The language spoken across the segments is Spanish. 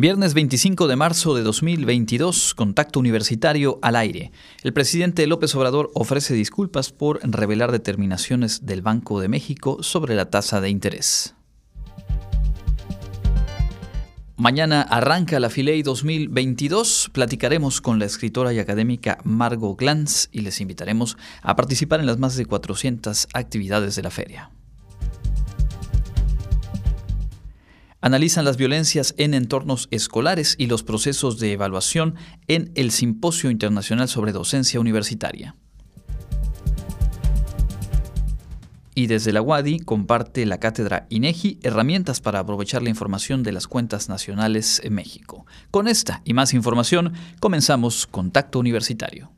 Viernes 25 de marzo de 2022, contacto universitario al aire. El presidente López Obrador ofrece disculpas por revelar determinaciones del Banco de México sobre la tasa de interés. Mañana arranca la Filey 2022. Platicaremos con la escritora y académica Margot Glantz y les invitaremos a participar en las más de 400 actividades de la feria. Analizan las violencias en entornos escolares y los procesos de evaluación en el Simposio Internacional sobre Docencia Universitaria. Y desde la UADI comparte la cátedra INEGI herramientas para aprovechar la información de las cuentas nacionales en México. Con esta y más información comenzamos Contacto Universitario.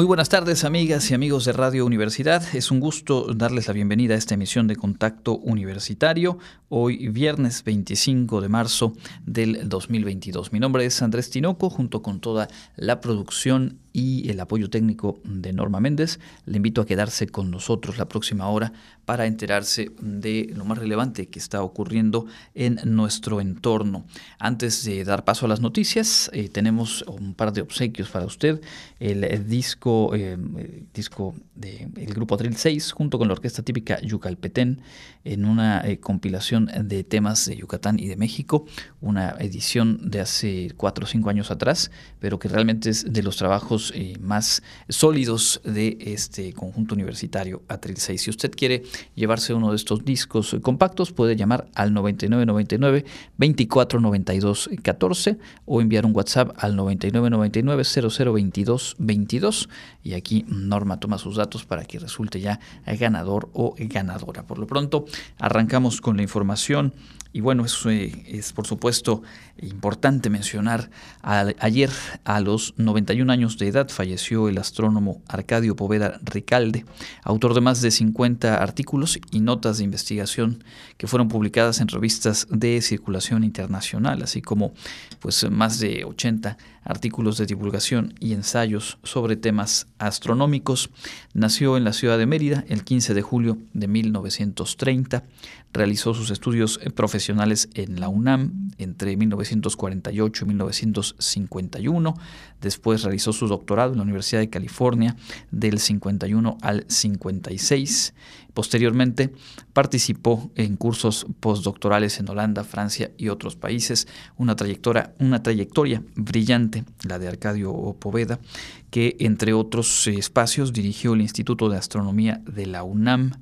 Muy buenas tardes amigas y amigos de Radio Universidad. Es un gusto darles la bienvenida a esta emisión de Contacto Universitario, hoy viernes 25 de marzo del 2022. Mi nombre es Andrés Tinoco, junto con toda la producción y el apoyo técnico de Norma Méndez. Le invito a quedarse con nosotros la próxima hora para enterarse de lo más relevante que está ocurriendo en nuestro entorno. Antes de dar paso a las noticias, eh, tenemos un par de obsequios para usted. El, disco, eh, disco del grupo Atril 6 junto con la orquesta típica Yucalpetén en una eh, compilación de temas de Yucatán y de México, una edición de hace 4 o 5 años atrás, pero que realmente es de los trabajos eh, más sólidos de este conjunto universitario Atril 6. Si usted quiere llevarse uno de estos discos compactos, puede llamar al 9999 2492 14 o enviar un WhatsApp al 9999 0022 22 y aquí Norma toma sus datos para que resulte ya ganador o ganadora. Por lo pronto, arrancamos con la información y bueno, eso eh, es por supuesto importante mencionar, ayer a los 91 años de edad falleció el astrónomo Arcadio Poveda Ricalde, autor de más de 50 artículos y notas de investigación que fueron publicadas en revistas de circulación internacional, así como pues más de 80 artículos de divulgación y ensayos sobre temas astronómicos. Nació en la ciudad de Mérida el 15 de julio de 1930 Realizó sus estudios eh, profesionales en la UNAM entre 1948 y 1951. Después realizó su doctorado en la Universidad de California del 51 al 56. Posteriormente participó en cursos postdoctorales en Holanda, Francia y otros países. Una trayectoria, una trayectoria brillante, la de Arcadio Poveda, que entre otros espacios dirigió el Instituto de Astronomía de la UNAM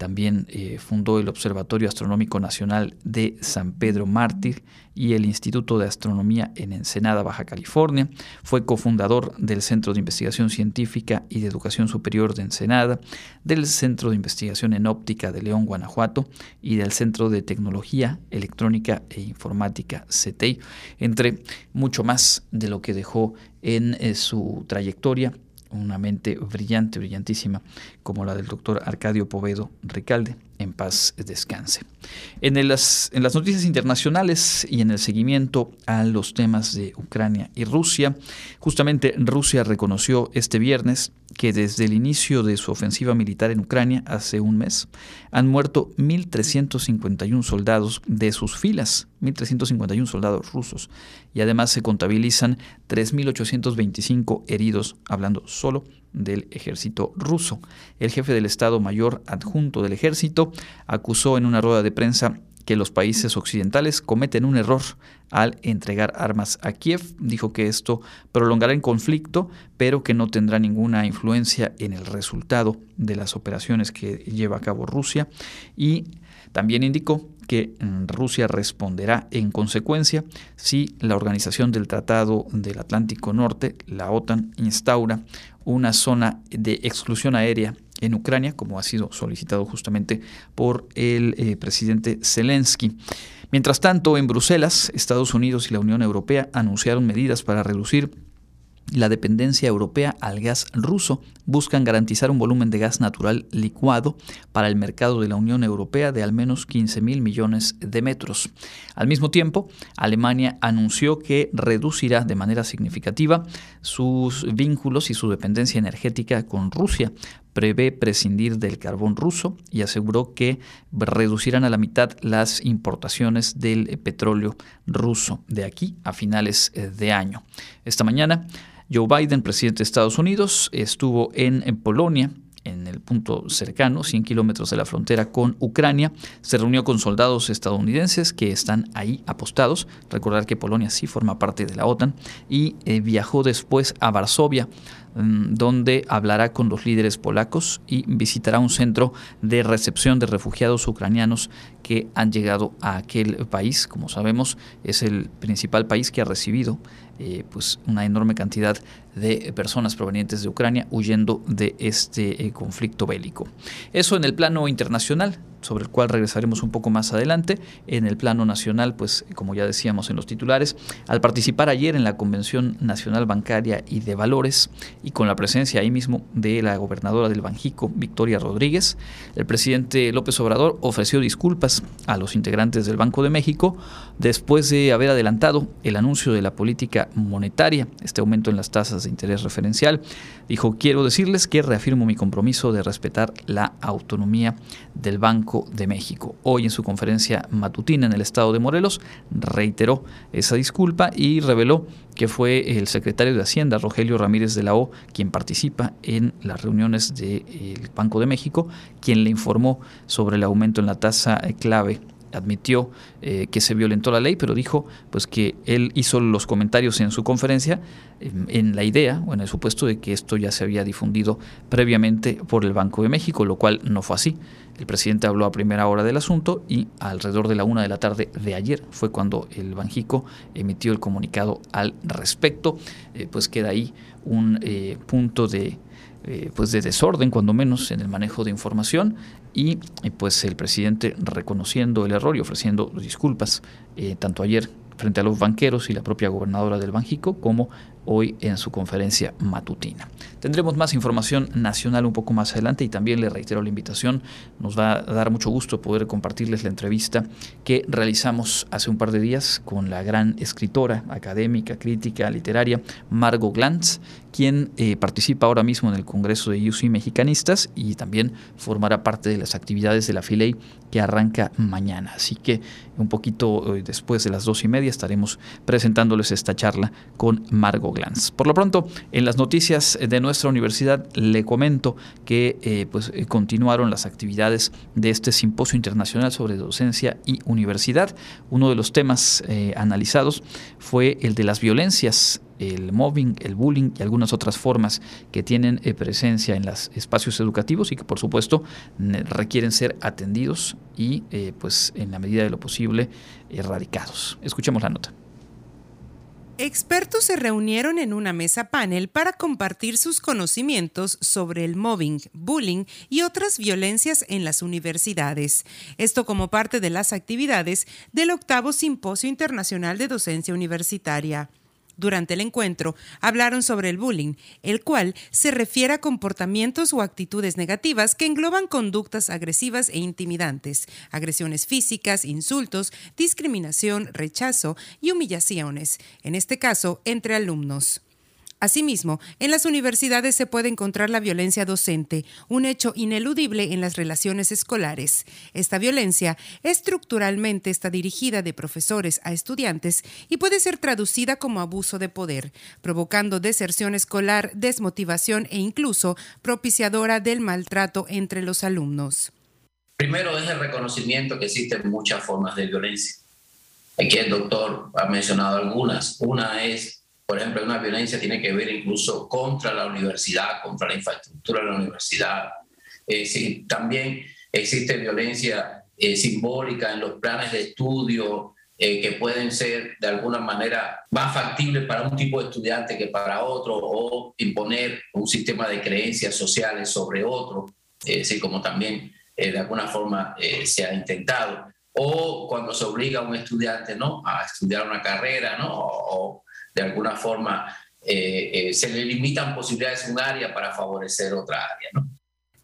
también eh, fundó el Observatorio Astronómico Nacional de San Pedro Mártir y el Instituto de Astronomía en Ensenada, Baja California. Fue cofundador del Centro de Investigación Científica y de Educación Superior de Ensenada, del Centro de Investigación en Óptica de León, Guanajuato y del Centro de Tecnología Electrónica e Informática, CTI, entre mucho más de lo que dejó en eh, su trayectoria una mente brillante, brillantísima, como la del doctor Arcadio Povedo Ricalde. En paz descanse. En las, noticias internacionales y en el seguimiento a los temas de Ucrania y Rusia, justamente Rusia reconoció este viernes que desde el inicio de su ofensiva militar en Ucrania hace un mes han muerto 1.351 soldados de sus filas, 1.351 soldados rusos, y además se contabilizan 3.825 heridos, hablando solo del ejército ruso. El jefe del Estado Mayor adjunto del ejército acusó en una rueda de prensa que los países occidentales cometen un error al entregar armas a Kiev. Dijo que esto prolongará el conflicto, pero que no tendrá ninguna influencia en el resultado de las operaciones que lleva a cabo Rusia. Y también indicó que mm, Rusia responderá en consecuencia si la Organización del Tratado del Atlántico Norte, la OTAN, instaura una zona de exclusión aérea en Ucrania, como ha sido solicitado justamente por el eh, presidente Zelensky. Mientras tanto, en Bruselas, Estados Unidos y la Unión Europea anunciaron medidas para reducir la dependencia europea al gas ruso. Buscan garantizar un volumen de gas natural licuado para el mercado de la Unión Europea de al menos 15 mil millones de metros. Al mismo tiempo, Alemania anunció que reducirá de manera significativa sus vínculos y su dependencia energética con Rusia. Prevé prescindir del carbón ruso y aseguró que reducirán a la mitad las importaciones del petróleo ruso de aquí a finales de año. Esta mañana, Joe Biden, presidente de Estados Unidos, estuvo en, Polonia en el punto cercano, 100 kilómetros de la frontera con Ucrania. Se reunió con soldados estadounidenses que están ahí apostados. Recordar que Polonia sí forma parte de la OTAN y eh, viajó después a Varsovia, donde hablará con los líderes polacos y visitará un centro de recepción de refugiados ucranianos que han llegado a aquel país. Como sabemos, es el principal país que ha recibido eh, pues una enorme cantidad de personas provenientes de Ucrania huyendo de este eh, conflicto bélico. Eso en el plano internacional sobre el cual regresaremos un poco más adelante. En el plano nacional, pues como ya decíamos en los titulares, al participar ayer en la Convención Nacional Bancaria y de Valores y con la presencia ahí mismo de la gobernadora del Banjico, Victoria Rodríguez, el presidente López Obrador ofreció disculpas a los integrantes del Banco de México después de haber adelantado el anuncio de la política monetaria, este aumento en las tasas de interés referencial. Dijo, quiero decirles que reafirmo mi compromiso de respetar la autonomía del Banco de México. Hoy en su conferencia matutina en el estado de Morelos reiteró esa disculpa y reveló que fue el secretario de Hacienda, Rogelio Ramírez de la O, quien participa en las reuniones del Banco de México, quien le informó sobre el aumento en la tasa clave admitió eh, que se violentó la ley, pero dijo pues que él hizo los comentarios en su conferencia en, la idea o en el supuesto de que esto ya se había difundido previamente por el Banco de México, lo cual no fue así. El presidente habló a primera hora del asunto y alrededor de la una de la tarde de ayer fue cuando el Banjico emitió el comunicado al respecto. Eh, pues queda ahí un eh, punto de eh, pues de desorden, cuando menos, en el manejo de información y pues el presidente reconociendo el error y ofreciendo disculpas, eh, tanto ayer frente a los banqueros y la propia gobernadora del Banjico, como hoy en su conferencia matutina. Tendremos más información nacional un poco más adelante y también le reitero la invitación. Nos va a dar mucho gusto poder compartirles la entrevista que realizamos hace un par de días con la gran escritora, académica, crítica, literaria, Margot Glantz, quien eh, participa ahora mismo en el Congreso de UC Mexicanistas y también formará parte de las actividades de la FILEI que arranca mañana. Así que un poquito eh, después de las dos y media estaremos presentándoles esta charla con Por lo pronto, en las noticias de nuestra universidad le comento que eh, pues, eh, continuaron las actividades de este simposio internacional sobre docencia y universidad. Uno de los temas eh, analizados fue el de las violencias el mobbing, el bullying y algunas otras formas que tienen presencia en los espacios educativos y que por supuesto requieren ser atendidos y pues en la medida de lo posible erradicados. Escuchemos la nota. Expertos se reunieron en una mesa panel para compartir sus conocimientos sobre el mobbing, bullying y otras violencias en las universidades. Esto como parte de las actividades del octavo Simposio Internacional de Docencia Universitaria. Durante el encuentro hablaron sobre el bullying, el cual se refiere a comportamientos o actitudes negativas que engloban conductas agresivas e intimidantes, agresiones físicas, insultos, discriminación, rechazo y humillaciones, en este caso entre alumnos. Asimismo, en las universidades se puede encontrar la violencia docente, un hecho ineludible en las relaciones escolares. Esta violencia estructuralmente está dirigida de profesores a estudiantes y puede ser traducida como abuso de poder, provocando deserción escolar, desmotivación e incluso propiciadora del maltrato entre los alumnos. Primero es el reconocimiento que existen muchas formas de violencia. Aquí el doctor ha mencionado algunas. Una es por ejemplo, una violencia tiene que ver incluso contra la universidad, contra la infraestructura de la universidad. Eh, también existe violencia eh, simbólica en los planes de estudio eh, que pueden ser de alguna manera más factibles para un tipo de estudiante que para otro o imponer un sistema de creencias sociales sobre otro. sí, como también de alguna forma se ha intentado. O cuando se obliga a un estudiante ¿no? a estudiar una carrera, ¿no? o, de alguna forma se le limitan posibilidades en un área para favorecer otra área. ¿no?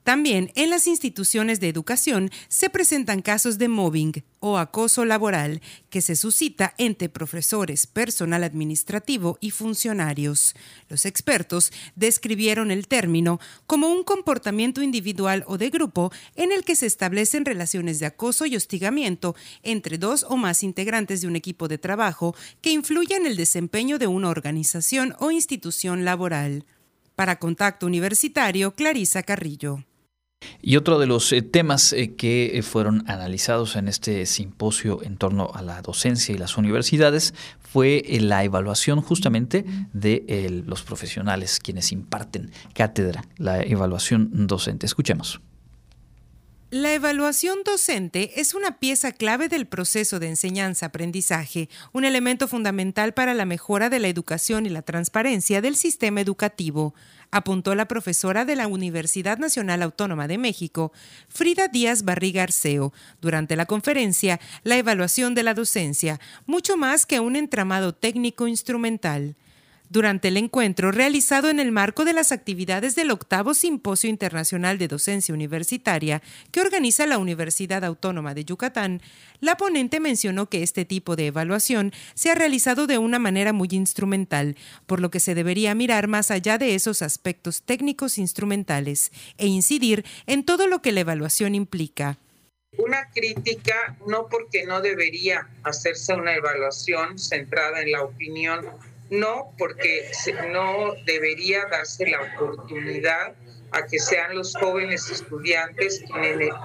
También en las instituciones de educación se presentan casos de mobbing o acoso laboral que se suscita entre profesores, personal administrativo y funcionarios. Los expertos describieron el término como un comportamiento individual o de grupo en el que se establecen relaciones de acoso y hostigamiento entre dos o más integrantes de un equipo de trabajo que influyen en el desempeño de una organización o institución laboral. Para Contacto Universitario, Clarisa Carrillo. Y otro de los eh, temas eh, que eh, fueron analizados en este simposio en torno a la docencia y las universidades fue la evaluación justamente de los profesionales quienes imparten cátedra, la evaluación docente. Escuchemos. La evaluación docente es una pieza clave del proceso de enseñanza-aprendizaje, un elemento fundamental para la mejora de la educación y la transparencia del sistema educativo apuntó la profesora de la Universidad Nacional Autónoma de México, Frida Díaz Barriga Arceo, durante la conferencia La evaluación de la docencia, mucho más que un entramado técnico instrumental durante el encuentro realizado en el marco de las actividades del octavo Simposio Internacional de Docencia Universitaria que organiza la Universidad Autónoma de Yucatán, la ponente mencionó que este tipo de evaluación se ha realizado de una manera muy instrumental, por lo que se debería mirar más allá de esos aspectos técnicos instrumentales e incidir en todo lo que la evaluación implica. Una crítica no porque no debería hacerse una evaluación centrada en la opinión no, porque no debería darse la oportunidad a que sean los jóvenes estudiantes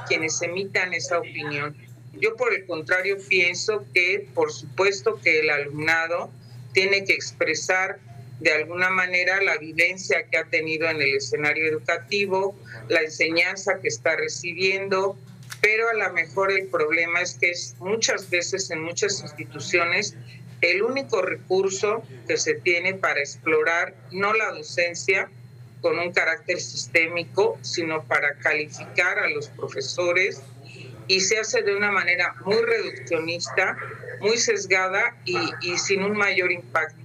quienes, emitan esa opinión. Yo por el contrario pienso que por supuesto que el alumnado tiene que expresar de alguna manera la vivencia que ha tenido en el escenario educativo, la enseñanza que está recibiendo, pero a lo mejor el problema es que muchas veces en muchas instituciones el único recurso que se tiene para explorar no la docencia con un carácter sistémico, sino para calificar a los profesores y se hace de una manera muy reduccionista, muy sesgada y, sin un mayor impacto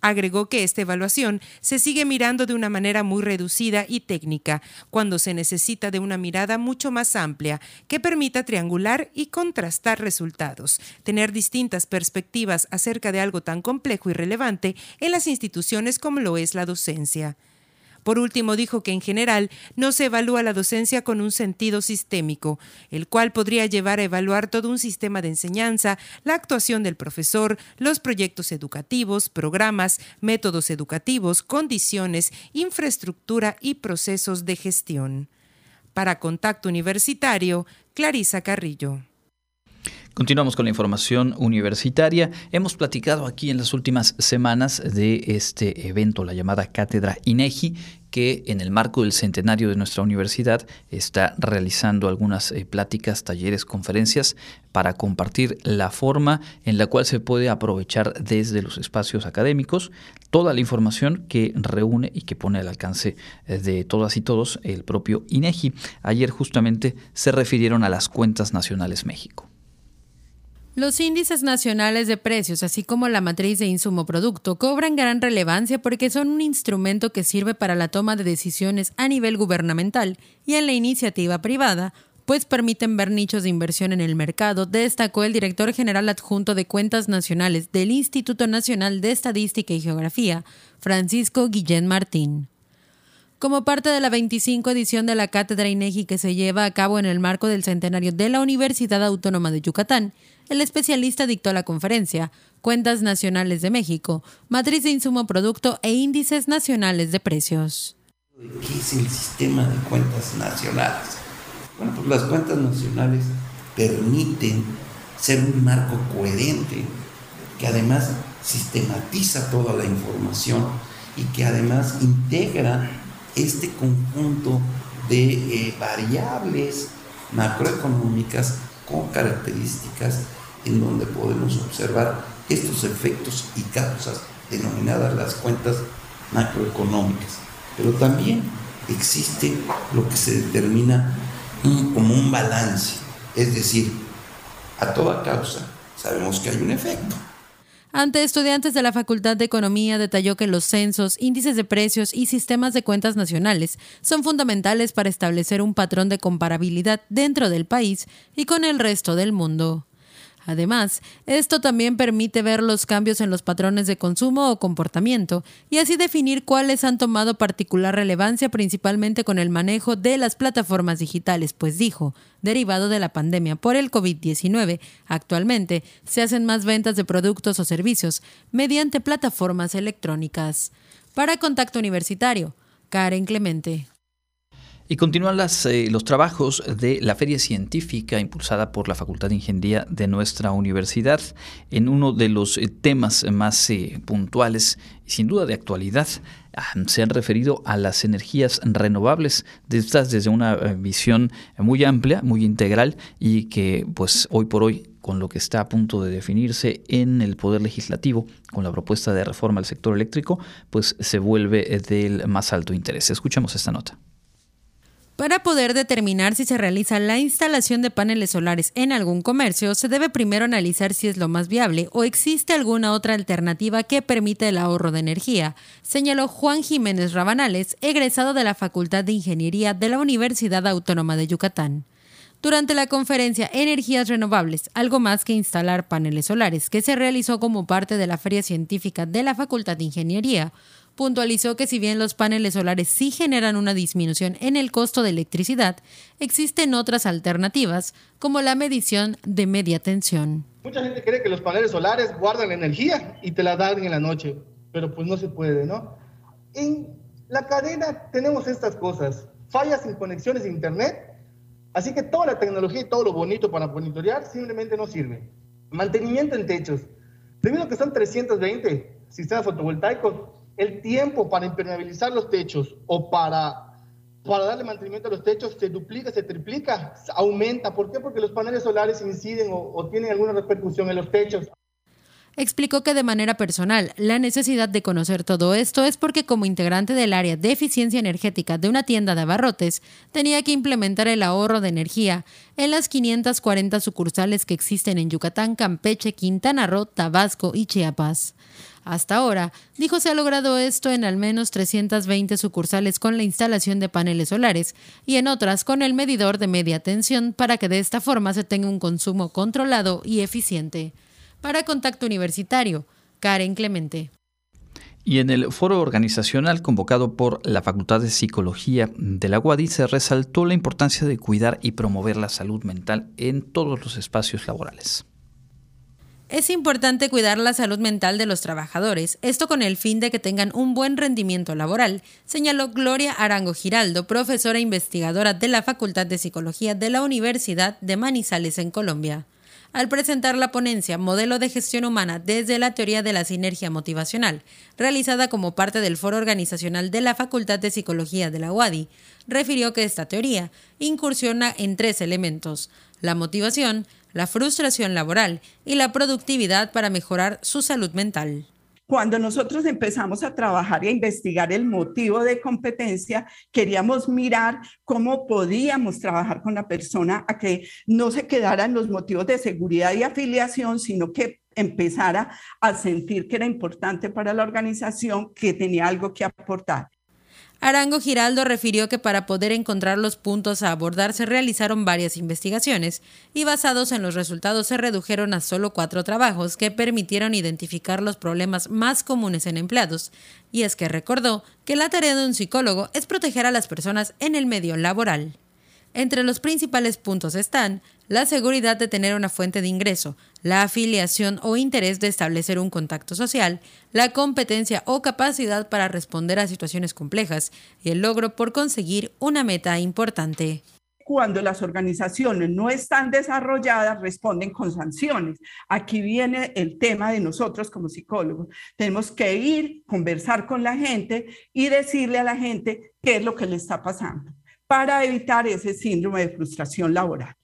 Agregó que esta evaluación se sigue mirando de una manera muy reducida y técnica, cuando se necesita de una mirada mucho más amplia que permita triangular y contrastar resultados, tener distintas perspectivas acerca de algo tan complejo y relevante en las instituciones como lo es la docencia. Por último, dijo que en general no se evalúa la docencia con un sentido sistémico, el cual podría llevar a evaluar todo un sistema de enseñanza, la actuación del profesor, los proyectos educativos, programas, métodos educativos, condiciones, infraestructura y procesos de gestión. Para Contacto Universitario, Clarisa Carrillo. Continuamos con la información universitaria. Hemos platicado aquí en las últimas semanas de este evento, la llamada Cátedra INEGI, que en el marco del centenario de nuestra universidad está realizando algunas eh, pláticas, talleres, conferencias para compartir la forma en la cual se puede aprovechar desde los espacios académicos toda la información que reúne y que pone al alcance eh, de todas y todos el propio INEGI. Ayer justamente se refirieron a las cuentas nacionales México. Los índices nacionales de precios, así como la matriz de insumo producto, cobran gran relevancia porque son un instrumento que sirve para la toma de decisiones a nivel gubernamental y en la iniciativa privada, pues permiten ver nichos de inversión en el mercado, destacó el director general adjunto de Cuentas Nacionales del Instituto Nacional de Estadística y Geografía, Francisco Guillén Martín. Como parte de la 25 edición de la Cátedra INEGI que se lleva a cabo en el marco del centenario de la Universidad Autónoma de Yucatán, el especialista dictó la conferencia Cuentas Nacionales de México, Matriz de Insumo Producto e Índices Nacionales de Precios. ¿Qué es el sistema de cuentas nacionales? Bueno, pues las cuentas nacionales permiten ser un marco coherente que además sistematiza toda la información y que además integra este conjunto de eh, variables macroeconómicas con características en donde podemos observar estos efectos y causas denominadas las cuentas macroeconómicas. Pero también existe lo que se determina como un balance, es decir, a toda causa sabemos que hay un efecto. Ante estudiantes de la Facultad de Economía detalló que los censos, índices de precios y sistemas de cuentas nacionales son fundamentales para establecer un patrón de comparabilidad dentro del país y con el resto del mundo. Además, esto también permite ver los cambios en los patrones de consumo o comportamiento y así definir cuáles han tomado particular relevancia principalmente con el manejo de las plataformas digitales, pues dijo, derivado de la pandemia por el COVID-19, actualmente se hacen más ventas de productos o servicios mediante plataformas electrónicas. Para Contacto Universitario, Karen Clemente. Y continúan las, eh, los trabajos de la Feria Científica impulsada por la Facultad de Ingeniería de nuestra universidad en uno de los eh, temas más eh, puntuales y sin duda de actualidad. Ah, se han referido a las energías renovables, desde una visión muy amplia, muy integral y que pues hoy por hoy con lo que está a punto de definirse en el Poder Legislativo, con la propuesta de reforma al sector eléctrico, pues se vuelve del más alto interés. Escuchamos esta nota. Para poder determinar si se realiza la instalación de paneles solares en algún comercio, se debe primero analizar si es lo más viable o existe alguna otra alternativa que permita el ahorro de energía, señaló Juan Jiménez Rabanales, egresado de la Facultad de Ingeniería de la Universidad Autónoma de Yucatán. Durante la conferencia Energías Renovables, algo más que instalar paneles solares, que se realizó como parte de la Feria Científica de la Facultad de Ingeniería, puntualizó que si bien los paneles solares sí generan una disminución en el costo de electricidad, existen otras alternativas, como la medición de media tensión. Mucha gente cree que los paneles solares guardan energía y te la dan en la noche, pero pues no se puede, ¿no? En la cadena tenemos estas cosas, fallas en conexiones de internet, así que toda la tecnología y todo lo bonito para monitorear simplemente no sirve. Mantenimiento en techos, debido a que son 320 sistemas fotovoltaicos, el tiempo para impermeabilizar los techos o para, para darle mantenimiento a los techos se duplica, se triplica, aumenta. ¿Por qué? Porque los paneles solares inciden o, o tienen alguna repercusión en los techos explicó que de manera personal la necesidad de conocer todo esto es porque como integrante del área de eficiencia energética de una tienda de abarrotes, tenía que implementar el ahorro de energía en las 540 sucursales que existen en Yucatán, Campeche, Quintana Roo, Tabasco y Chiapas. Hasta ahora, dijo se ha logrado esto en al menos 320 sucursales con la instalación de paneles solares y en otras con el medidor de media tensión para que de esta forma se tenga un consumo controlado y eficiente. Para Contacto Universitario, Karen Clemente. Y en el foro organizacional convocado por la Facultad de Psicología de la UADI se resaltó la importancia de cuidar y promover la salud mental en todos los espacios laborales. Es importante cuidar la salud mental de los trabajadores, esto con el fin de que tengan un buen rendimiento laboral, señaló Gloria Arango Giraldo, profesora investigadora de la Facultad de Psicología de la Universidad de Manizales en Colombia. Al presentar la ponencia Modelo de Gestión Humana desde la Teoría de la Sinergia Motivacional, realizada como parte del foro organizacional de la Facultad de Psicología de la UADI, refirió que esta teoría incursiona en tres elementos, la motivación, la frustración laboral y la productividad para mejorar su salud mental. Cuando nosotros empezamos a trabajar y a investigar el motivo de competencia, queríamos mirar cómo podíamos trabajar con la persona a que no se quedaran los motivos de seguridad y afiliación, sino que empezara a sentir que era importante para la organización, que tenía algo que aportar. Arango Giraldo refirió que para poder encontrar los puntos a abordar se realizaron varias investigaciones y basados en los resultados se redujeron a solo cuatro trabajos que permitieron identificar los problemas más comunes en empleados. Y es que recordó que la tarea de un psicólogo es proteger a las personas en el medio laboral. Entre los principales puntos están la seguridad de tener una fuente de ingreso, la afiliación o interés de establecer un contacto social, la competencia o capacidad para responder a situaciones complejas y el logro por conseguir una meta importante cuando las organizaciones no están desarrolladas, responden con sanciones. Aquí viene el tema de nosotros como psicólogos. Tenemos que ir, conversar con la gente y decirle a la gente qué es lo que le está pasando para evitar ese síndrome de frustración laboral.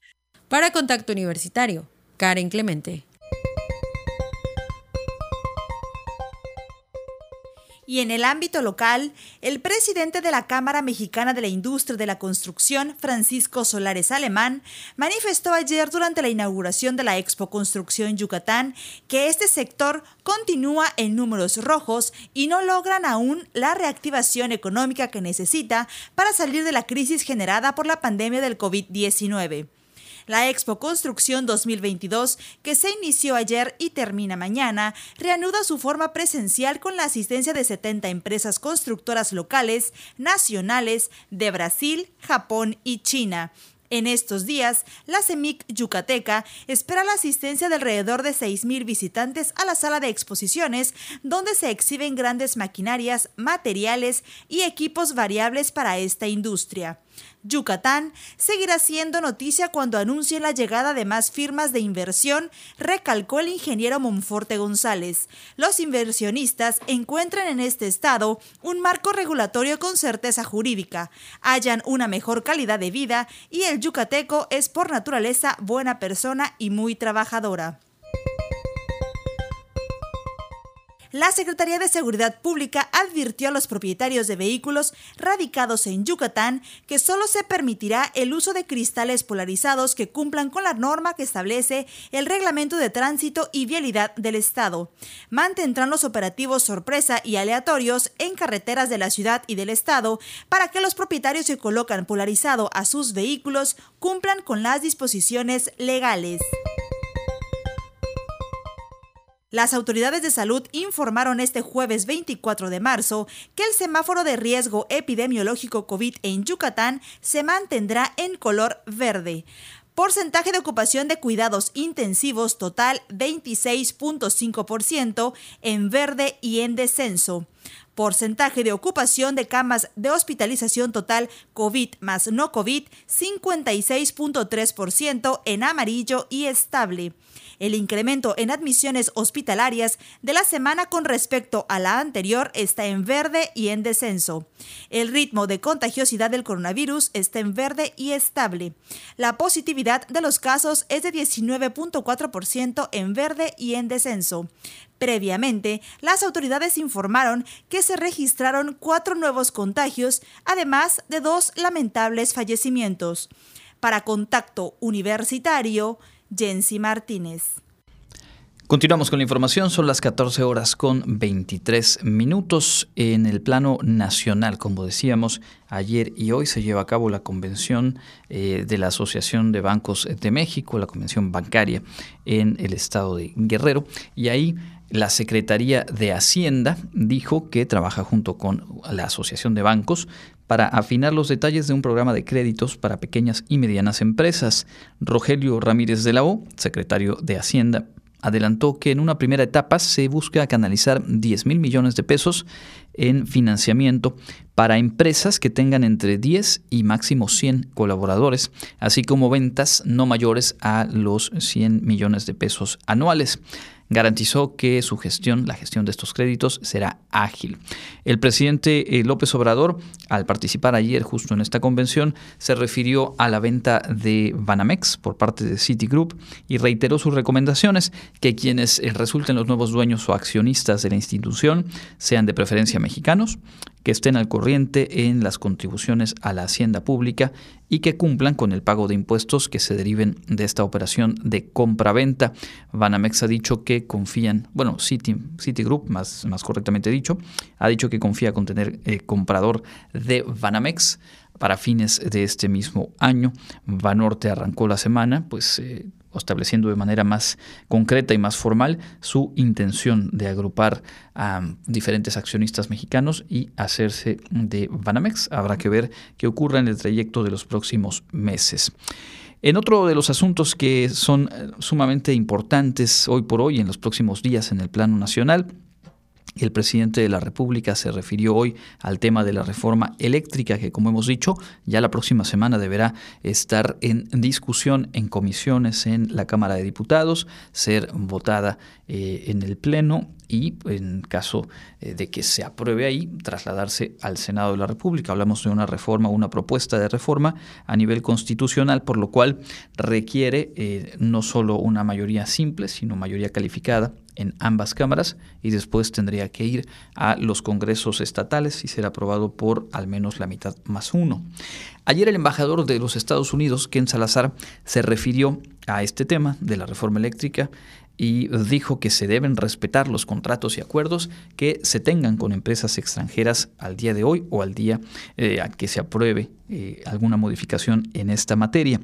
Para Contacto Universitario, Karen Clemente. Y en el ámbito local, el presidente de la Cámara Mexicana de la Industria de la Construcción, Francisco Solares Alemán, manifestó ayer durante la inauguración de la Expo Construcción Yucatán que este sector continúa en números rojos y no logran aún la reactivación económica que necesita para salir de la crisis generada por la pandemia del COVID-19. La Expo Construcción 2022, que se inició ayer y termina mañana, reanuda su forma presencial con la asistencia de 70 empresas constructoras locales, nacionales, de Brasil, Japón y China. En estos días, la CEMIC Yucateca espera la asistencia de alrededor de 6.000 visitantes a la sala de exposiciones, donde se exhiben grandes maquinarias, materiales y equipos variables para esta industria. Yucatán seguirá siendo noticia cuando anuncie la llegada de más firmas de inversión, recalcó el ingeniero Monforte González. Los inversionistas encuentran en este estado un marco regulatorio con certeza jurídica, hallan una mejor calidad de vida y el yucateco es por naturaleza buena persona y muy trabajadora. La Secretaría de Seguridad Pública advirtió a los propietarios de vehículos radicados en Yucatán que solo se permitirá el uso de cristales polarizados que cumplan con la norma que establece el Reglamento de Tránsito y Vialidad del Estado. Mantendrán los operativos sorpresa y aleatorios en carreteras de la ciudad y del Estado para que los propietarios que colocan polarizado a sus vehículos cumplan con las disposiciones legales. Las autoridades de salud informaron este jueves 24 de marzo que el semáforo de riesgo epidemiológico COVID en Yucatán se mantendrá en color verde. Porcentaje de ocupación de cuidados intensivos total 26.5% en verde y en descenso. Porcentaje de ocupación de camas de hospitalización total COVID más no COVID 56.3% en amarillo y estable. El incremento en admisiones hospitalarias de la semana con respecto a la anterior está en verde y en descenso. El ritmo de contagiosidad del coronavirus está en verde y estable. La positividad de los casos es de 19.4% en verde y en descenso. Previamente, las autoridades informaron que se registraron cuatro nuevos contagios, además de dos lamentables fallecimientos. Para Contacto Universitario, Jensi Martínez. Continuamos con la información, son las 14 horas con 23 minutos. En el plano nacional, como decíamos, ayer y hoy se lleva a cabo la convención eh, de la Asociación de Bancos de México, la convención bancaria en el estado de Guerrero, y ahí la Secretaría de Hacienda dijo que trabaja junto con la Asociación de Bancos para afinar los detalles de un programa de créditos para pequeñas y medianas empresas. Rogelio Ramírez de la O, secretario de Hacienda, adelantó que en una primera etapa se busca canalizar 10 mil millones de pesos en financiamiento para empresas que tengan entre 10 y máximo 100 colaboradores, así como ventas no mayores a los 100 millones de pesos anuales garantizó que su gestión, la gestión de estos créditos, será ágil. El presidente eh, López Obrador, al participar ayer justo en esta convención, se refirió a la venta de Banamex por parte de Citigroup y reiteró sus recomendaciones que quienes eh, resulten los nuevos dueños o accionistas de la institución sean de preferencia mexicanos, que estén al corriente en las contribuciones a la hacienda pública y que cumplan con el pago de impuestos que se deriven de esta operación de compra-venta. Banamex ha dicho que confían, bueno, Citigroup, más, más correctamente dicho, ha dicho que confía con tener eh, comprador de Banamex para fines de este mismo año. Banorte arrancó la semana, pues eh, estableciendo de manera más concreta y más formal su intención de agrupar a diferentes accionistas mexicanos y hacerse de Banamex. Habrá que ver qué ocurre en el trayecto de los próximos meses. En otro de los asuntos que son eh, sumamente importantes hoy por hoy, en los próximos días en el plano nacional, el presidente de la República se refirió hoy al tema de la reforma eléctrica que, como hemos dicho, ya la próxima semana deberá estar en discusión en comisiones en la Cámara de Diputados, ser votada eh, en el Pleno y, en caso eh, de que se apruebe ahí, trasladarse al Senado de la República. Hablamos de una reforma, una propuesta de reforma a nivel constitucional, por lo cual requiere eh, no solo una mayoría simple, sino mayoría calificada en ambas cámaras y después tendría que ir a los congresos estatales y ser aprobado por al menos la mitad más uno. Ayer el embajador de los Estados Unidos, Ken Salazar, se refirió a este tema de la reforma eléctrica y dijo que se deben respetar los contratos y acuerdos que se tengan con empresas extranjeras al día de hoy o al día eh, a que se apruebe eh, alguna modificación en esta materia.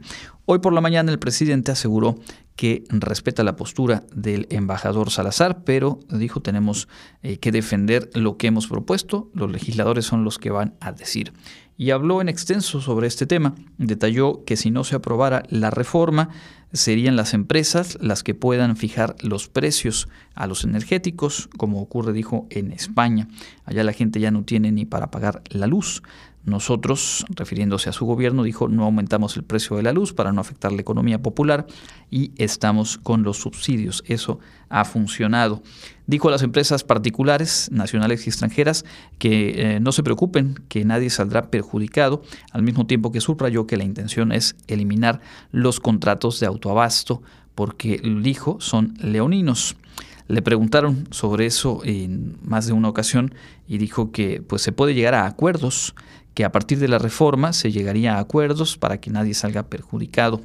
Hoy por la mañana el presidente aseguró que respeta la postura del embajador Salazar, pero dijo tenemos eh, que defender lo que hemos propuesto, los legisladores son los que van a decir. Y habló en extenso sobre este tema, detalló que si no se aprobara la reforma, serían las empresas las que puedan fijar los precios a los energéticos, como ocurre, dijo, en España. Allá la gente ya no tiene ni para pagar la luz. Nosotros, refiriéndose a su gobierno, dijo, no aumentamos el precio de la luz para no afectar la economía popular y estamos con los subsidios. Eso ha funcionado. Dijo a las empresas particulares, nacionales y extranjeras, que eh, no se preocupen, que nadie saldrá perjudicado, al mismo tiempo que subrayó que la intención es eliminar los contratos de autoabasto, porque, dijo, son leoninos. Le preguntaron sobre eso en más de una ocasión y dijo que pues se puede llegar a acuerdos que a partir de la reforma se llegaría a acuerdos para que nadie salga perjudicado.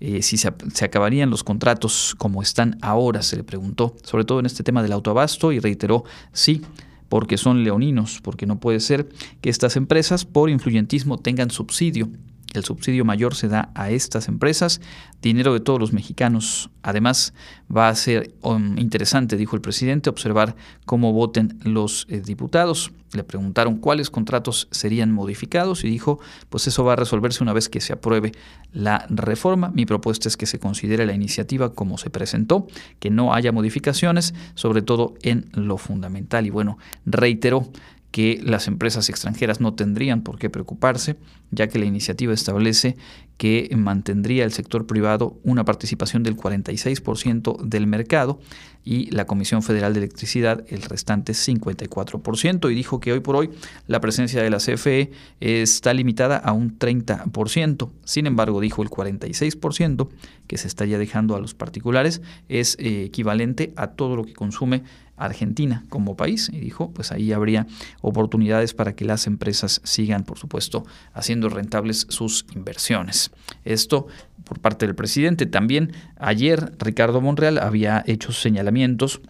Eh, si se, se, acabarían los contratos como están ahora, se le preguntó, sobre todo en este tema del autoabasto, y reiteró, sí, porque son leoninos, porque no puede ser que estas empresas por influyentismo tengan subsidio el subsidio mayor se da a estas empresas, dinero de todos los mexicanos. Además, va a ser um, interesante, dijo el presidente, observar cómo voten los eh, diputados. Le preguntaron cuáles contratos serían modificados y dijo, pues eso va a resolverse una vez que se apruebe la reforma. Mi propuesta es que se considere la iniciativa como se presentó, que no haya modificaciones, sobre todo en lo fundamental. Y bueno, reiteró que las empresas extranjeras no tendrían por qué preocuparse, ya que la iniciativa establece que mantendría el sector privado una participación del 46% del mercado y la Comisión Federal de Electricidad el restante 54%. Y dijo que hoy por hoy la presencia de la CFE está limitada a un 30%. Sin embargo, dijo el 46% que se estaría dejando a los particulares es eh, equivalente a todo lo que consume Argentina como país y dijo, pues ahí habría oportunidades para que las empresas sigan, por supuesto, haciendo rentables sus inversiones. Esto por parte del presidente. También ayer Ricardo Monreal había hecho señalamientos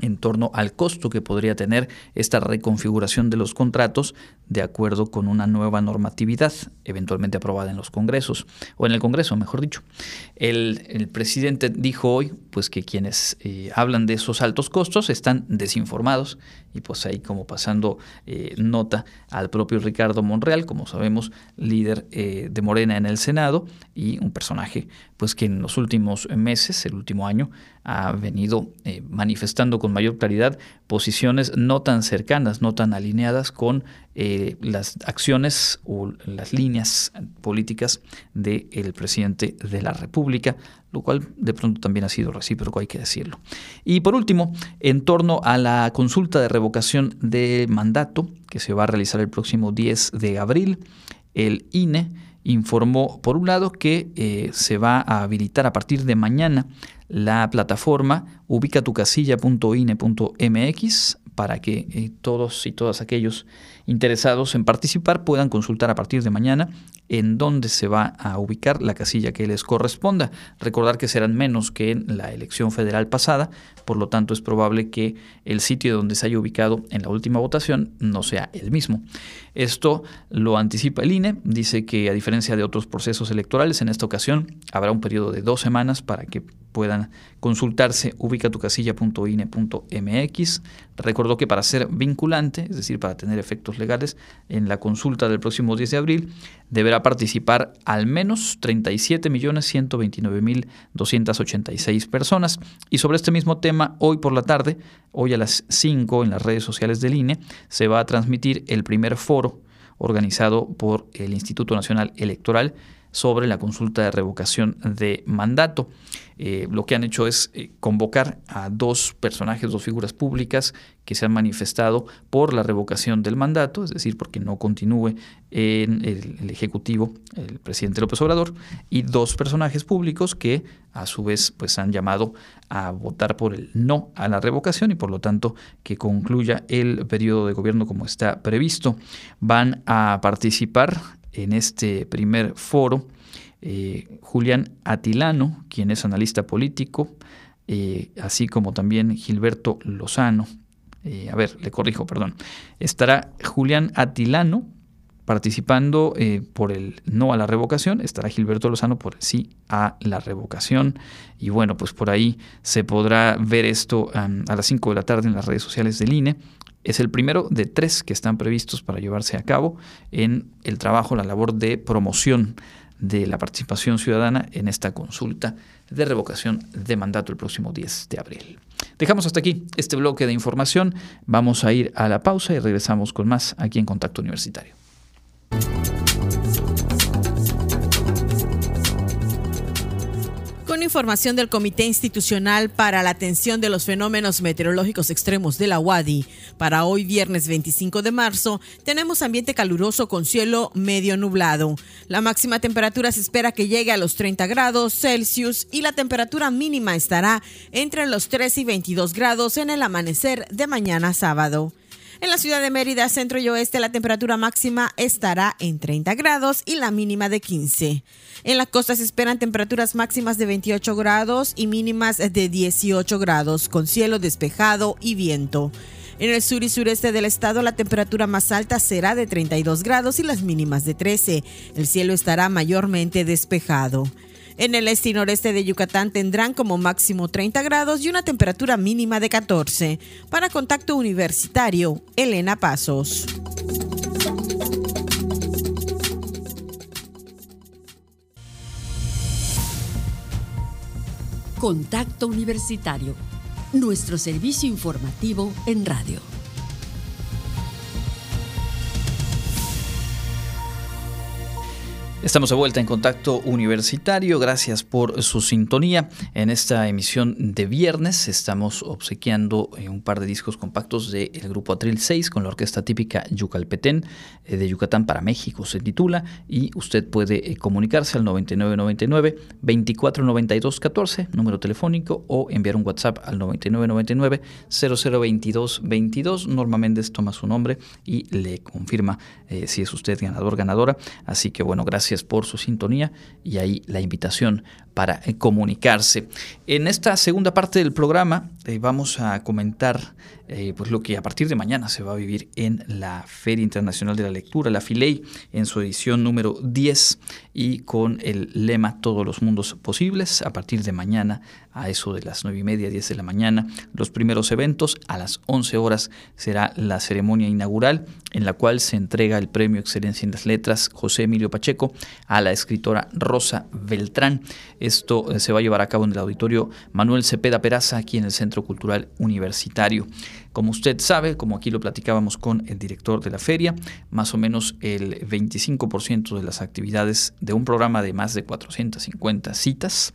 en torno al costo que podría tener esta reconfiguración de los contratos de acuerdo con una nueva normatividad eventualmente aprobada en los congresos o en el Congreso, mejor dicho. El, presidente dijo hoy pues que quienes eh, hablan de esos altos costos están desinformados y pues ahí como pasando eh, nota al propio Ricardo Monreal, como sabemos, líder eh, de Morena en el Senado y un personaje pues que en los últimos meses, el último año, ha venido manifestando con mayor claridad posiciones no tan cercanas, no tan alineadas con eh, las acciones o las líneas políticas del presidente de la República, lo cual de pronto también ha sido recíproco, hay que decirlo. Y por último, en torno a la consulta de revocación de mandato que se va a realizar el próximo 10 de abril, el INE informó, por un lado, que eh, se va a habilitar a partir de mañana la plataforma ubicatucasilla.ine.mx para que eh, todos y todas aquellos interesados en participar puedan consultar a partir de mañana en dónde se va a ubicar la casilla que les corresponda. Recordar que serán menos que en la elección federal pasada, por lo tanto es probable que el sitio donde se haya ubicado en la última votación no sea el mismo. Esto lo anticipa el INE, dice que a diferencia de otros procesos electorales, en esta ocasión habrá un periodo de dos semanas para que puedan consultarse ubicatucasilla.ine.mx. Recordó que para ser vinculante, es decir, para tener efectos legales, en la consulta del próximo 10 de abril deberá participar al menos 37.129.286 personas. Y sobre este mismo tema, hoy por la tarde, hoy a las 5 en las redes sociales del INE, se va a transmitir el primer foro organizado por el Instituto Nacional Electoral sobre la consulta de revocación de mandato. Eh, lo que han hecho es eh, convocar a dos personajes, dos figuras públicas que se han manifestado por la revocación del mandato, es decir, porque no continúe en el, Ejecutivo el presidente López Obrador, y dos personajes públicos que a su vez pues, han llamado a votar por el no a la revocación y por lo tanto que concluya el periodo de gobierno como está previsto. Van a participar en este primer foro eh, Julián Atilano, quien es analista político, eh, así como también Gilberto Lozano. Eh, a ver, le corrijo, perdón. Estará Julián Atilano participando por el no a la revocación, estará Gilberto Lozano por el sí a la revocación. Y bueno, pues por ahí se podrá ver esto a las 5 de la tarde en las redes sociales del INE. Es el primero de tres que están previstos para llevarse a cabo en el trabajo, la labor de promoción de la participación ciudadana en esta consulta de revocación de mandato el próximo 10 de abril. Dejamos hasta aquí este bloque de información, vamos a ir a la pausa y regresamos con más aquí en Contacto Universitario. Información del Comité Institucional para la Atención de los Fenómenos Meteorológicos Extremos de la UADI, para hoy viernes 25 de marzo, tenemos ambiente caluroso con cielo medio nublado. La máxima temperatura se espera que llegue a los 30 grados Celsius y la temperatura mínima estará entre los 3 y 22 grados en el amanecer de mañana sábado. En la ciudad de Mérida, centro y oeste, la temperatura máxima estará en 30 grados y la mínima de 15. En la costa se esperan temperaturas máximas de 28 grados y mínimas de 18 grados, con cielo despejado y viento. En el sur y sureste del estado la temperatura más alta será de 32 grados y las mínimas de 13. El cielo estará mayormente despejado. En el este y noreste de Yucatán tendrán como máximo 30 grados y una temperatura mínima de 14. Para contacto universitario, Elena Pasos. Contacto Universitario, nuestro servicio informativo en radio. Estamos de vuelta en contacto universitario. Gracias por su sintonía. En esta emisión de viernes estamos obsequiando eh, un par de discos compactos del grupo Atril 6 con la orquesta típica Yucalpetén eh, de Yucatán para México se titula y usted puede eh, comunicarse al 9999 2492 14 número telefónico o enviar un WhatsApp al 9999 0022 22. Norma Méndez toma su nombre y le confirma si es usted ganador ganadora. Así que bueno, gracias por su sintonía y ahí la invitación para eh, comunicarse. En esta segunda parte del programa vamos a comentar eh, pues lo que a partir de mañana se va a vivir en la Feria Internacional de la Lectura, la FILEI, en su edición número 10 y con el lema Todos los mundos posibles. A partir de mañana, a eso de las 9 y media, 10 de la mañana, los primeros eventos. A las 11 horas será la ceremonia inaugural en la cual se entrega el premio Excelencia en las Letras José Emilio Pacheco a la escritora Rosa Beltrán. Esto eh, se va a llevar a cabo en el auditorio Manuel Cepeda Peraza, aquí en el Centro Cultural Universitario. Como usted sabe, como aquí lo platicábamos con el director de la feria, más o menos el 25% de las actividades de un programa de más de 450 citas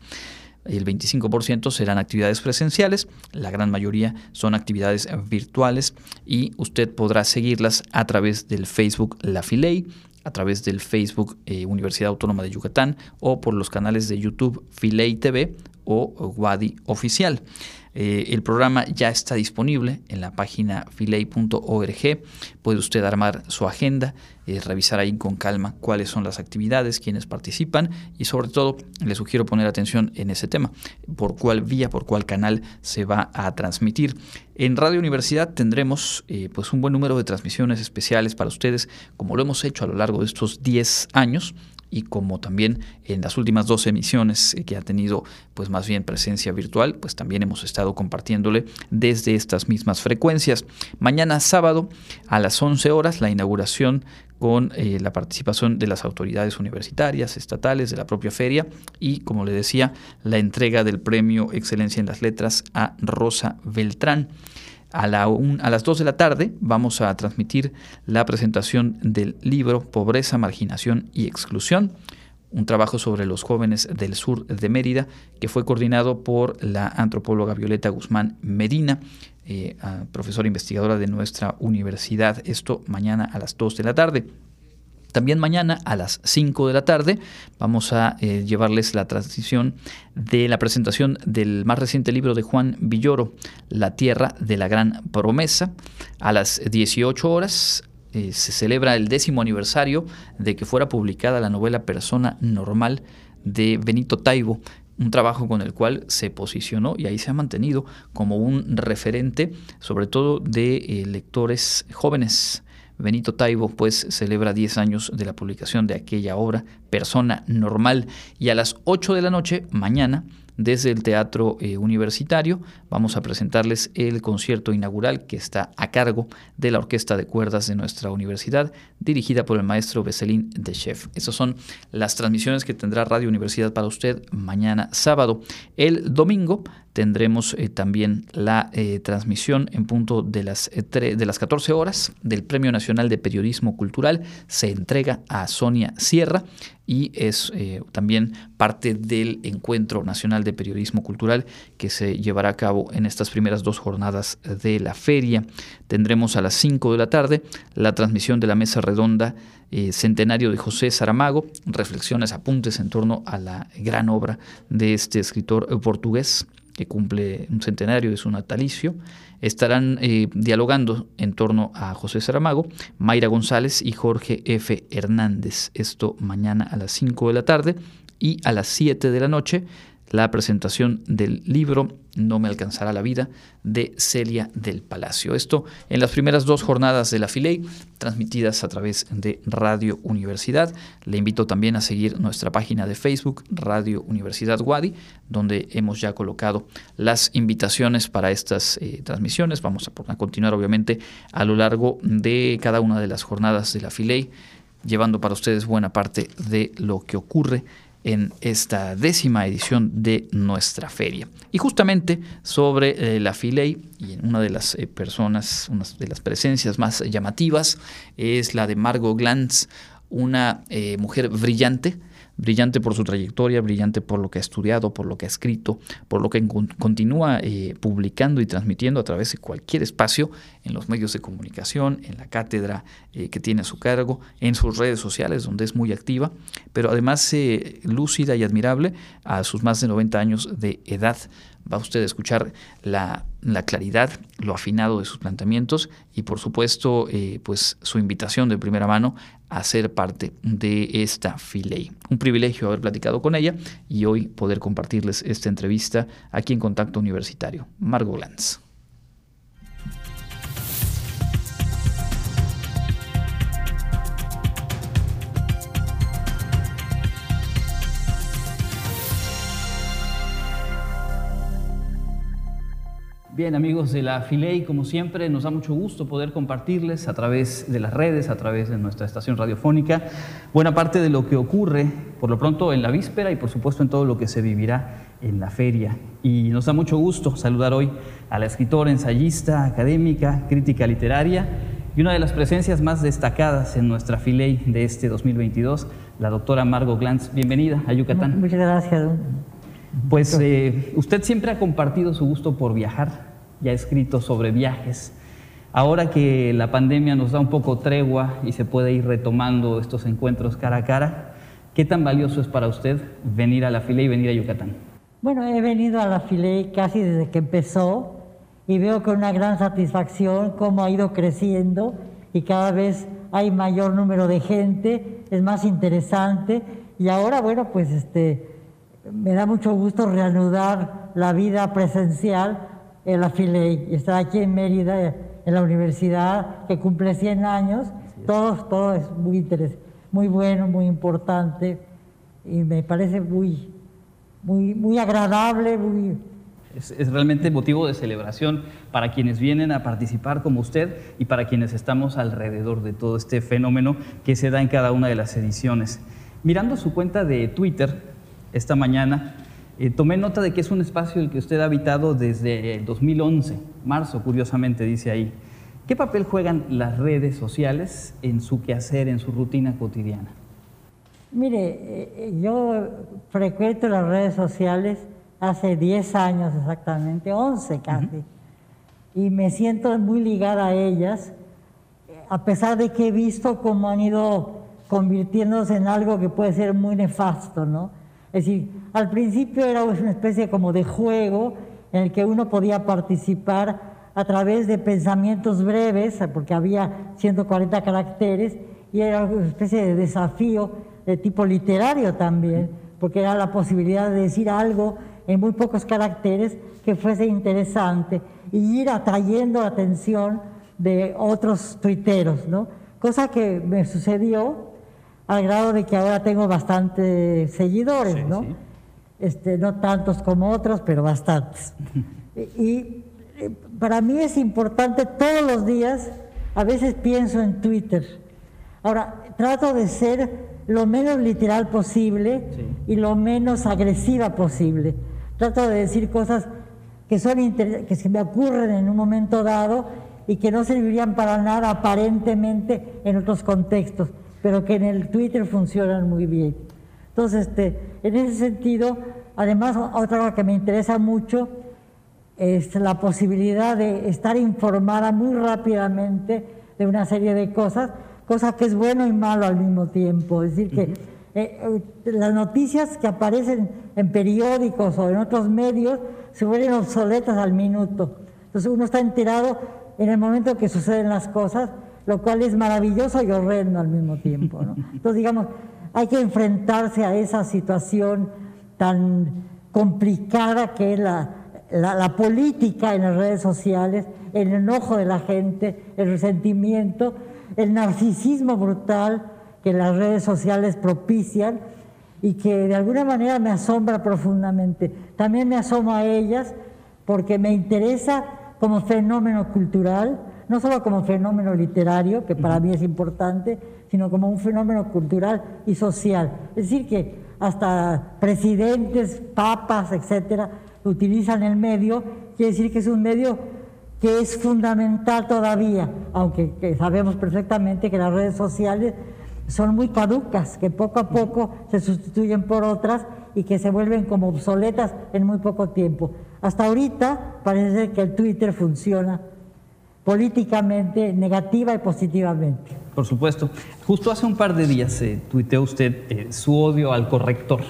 el 25% serán actividades presenciales, la gran mayoría son actividades virtuales y usted podrá seguirlas a través del Facebook La Filey, a través del Facebook eh, Universidad Autónoma de Yucatán o por los canales de YouTube Filey TV o Wadi Oficial. Eh, el programa ya está disponible en la página filey.org. Puede usted armar su agenda, eh, revisar ahí con calma cuáles son las actividades, quiénes participan y sobre todo le sugiero poner atención en ese tema, por cuál vía, por cuál canal se va a transmitir. En Radio Universidad tendremos eh, pues un buen número de transmisiones especiales para ustedes, como lo hemos hecho a lo largo de estos 10 años y como también en las últimas dos emisiones eh, que ha tenido pues más bien presencia virtual, pues también hemos estado compartiéndole desde estas mismas frecuencias. Mañana sábado a las 11 horas la inauguración con eh, la participación de las autoridades universitarias, estatales, de la propia feria y, como le decía, la entrega del premio Excelencia en las Letras a Rosa Beltrán. A, las 2 de la tarde vamos a transmitir la presentación del libro Pobreza, Marginación y Exclusión, un trabajo sobre los jóvenes del sur de Mérida que fue coordinado por la antropóloga Violeta Guzmán Medina, eh, profesora investigadora de nuestra universidad. Esto mañana a las 2 de la tarde. También mañana a las 5 de la tarde vamos a eh, llevarles la transición de la presentación del más reciente libro de Juan Villoro, La Tierra de la Gran Promesa. A las 18 horas eh, se celebra el décimo aniversario de que fuera publicada la novela Persona Normal de Benito Taibo, un trabajo con el cual se posicionó y ahí se ha mantenido como un referente, sobre todo de eh, lectores jóvenes. Benito Taibo pues celebra 10 años de la publicación de aquella obra, Persona Normal, y a las 8 de la noche, mañana, desde el Teatro eh, Universitario. Vamos a presentarles el concierto inaugural que está a cargo de la Orquesta de Cuerdas de nuestra universidad, dirigida por el maestro Beselín de Chef. Esas son las transmisiones que tendrá Radio Universidad para usted mañana sábado. El domingo tendremos eh, también la eh, transmisión en punto de las, de las 14 horas del Premio Nacional de Periodismo Cultural. Se entrega a Sonia Sierra y es eh, también parte del Encuentro Nacional de Periodismo Cultural que se llevará a cabo en estas primeras dos jornadas de la feria. Tendremos a las 5 de la tarde la transmisión de la mesa redonda eh, centenario de José Saramago, reflexiones, apuntes en torno a la gran obra de este escritor portugués que cumple un centenario de su natalicio estarán eh, dialogando en torno a José Saramago, Mayra González y Jorge F. Hernández. Esto mañana a las 5 de la tarde y a las 7 de la noche la presentación del libro No me alcanzará la vida de Celia del Palacio. Esto en las primeras dos jornadas de la Filey, transmitidas a través de Radio Universidad. Le invito también a seguir nuestra página de Facebook, Radio Universidad Wadi, donde hemos ya colocado las invitaciones para estas eh, transmisiones. Vamos a, a, continuar, obviamente, a lo largo de cada una de las jornadas de la Filey, llevando para ustedes buena parte de lo que ocurre en esta décima edición de nuestra feria. Y justamente sobre eh, la Filey, y una de las eh, personas, una de las presencias más llamativas, es la de Margot Glantz, una eh, mujer brillante, brillante por su trayectoria, brillante por lo que ha estudiado, por lo que ha escrito, por lo que continúa eh, publicando y transmitiendo a través de cualquier espacio en los medios de comunicación, en la cátedra eh, que tiene a su cargo, en sus redes sociales donde es muy activa, pero además eh, lúcida y admirable a sus más de 90 años de edad va usted a escuchar la, claridad, lo afinado de sus planteamientos y por supuesto eh, pues su invitación de primera mano a ser parte de esta Filey. Un privilegio haber platicado con ella y hoy poder compartirles esta entrevista aquí en Contacto Universitario. Margot Lanz. Bien, amigos de la Filey, como siempre, nos da mucho gusto poder compartirles a través de las redes, a través de nuestra estación radiofónica, buena parte de lo que ocurre, por lo pronto, en la víspera y, por supuesto, en todo lo que se vivirá en la feria. Y nos da mucho gusto saludar hoy a la escritora, ensayista, académica, crítica literaria y una de las presencias más destacadas en nuestra Filey de este 2022, la doctora Margot Glantz. Bienvenida a Yucatán. Muchas gracias. Pues eh, usted siempre ha compartido su gusto por viajar, ya escrito sobre viajes. Ahora que la pandemia nos da un poco tregua y se puede ir retomando estos encuentros cara a cara, ¿qué tan valioso es para usted venir a la Filey y venir a Yucatán? Bueno, he venido a la Filey casi desde que empezó y veo con una gran satisfacción cómo ha ido creciendo y cada vez hay mayor número de gente, es más interesante y ahora, bueno, pues este, me da mucho gusto reanudar la vida presencial en la FILEI, estar aquí en Mérida, en la universidad, que cumple 100 años. Todo, todo es muy interesante, muy bueno, muy importante y me parece muy, muy, muy agradable, muy... Es, es, realmente motivo de celebración para quienes vienen a participar como usted y para quienes estamos alrededor de todo este fenómeno que se da en cada una de las ediciones. Mirando su cuenta de Twitter esta mañana, eh, tomé nota de que es un espacio el que usted ha habitado desde 2011, marzo, curiosamente dice ahí. ¿Qué papel juegan las redes sociales en su quehacer, en su rutina cotidiana? Mire, eh, yo frecuento las redes sociales hace 10 años exactamente, 11 casi, y me siento muy ligada a ellas, a pesar de que he visto cómo han ido convirtiéndose en algo que puede ser muy nefasto, ¿no? Es decir, al principio era una especie como de juego en el que uno podía participar a través de pensamientos breves, porque había 140 caracteres, y era una especie de desafío de tipo literario también, porque era la posibilidad de decir algo en muy pocos caracteres que fuese interesante y ir atrayendo la atención de otros tuiteros, ¿no? Cosa que me sucedió al grado de que ahora tengo bastantes seguidores, ¿no? Este, no tantos como otros, pero bastantes. y eh, para mí es importante todos los días, a veces pienso en Twitter. Ahora, trato de ser lo menos literal posible y lo menos agresiva posible. Trato de decir cosas que, son que se me ocurren en un momento dado y que no servirían para nada aparentemente en otros contextos, pero que en el Twitter funcionan muy bien. Entonces, este, en ese sentido, además, otra cosa que me interesa mucho es la posibilidad de estar informada muy rápidamente de una serie de cosas, cosa que es bueno y malo al mismo tiempo. Es decir, que eh, eh, las noticias que aparecen en periódicos o en otros medios se vuelven obsoletas al minuto. Entonces uno está enterado en el momento que suceden las cosas, lo cual es maravilloso y horrendo al mismo tiempo. Entonces, digamos, hay que enfrentarse a esa situación tan complicada que es la, la política en las redes sociales, el enojo de la gente, el resentimiento, el narcisismo brutal que las redes sociales propician y que de alguna manera me asombra profundamente. También me asomo a ellas porque me interesa como fenómeno cultural, no solo como fenómeno literario, que para mí es importante, sino como un fenómeno cultural y social. Es decir, que hasta presidentes, papas, etcétera, utilizan el medio, quiere decir que es un medio que es fundamental todavía, aunque sabemos perfectamente que las redes sociales son muy caducas, que poco a poco se sustituyen por otras y que se vuelven como obsoletas en muy poco tiempo. Hasta ahorita parece que el Twitter funciona políticamente negativa y positivamente. Por supuesto. Justo hace un par de días eh, tuiteó usted eh, su odio al corrector.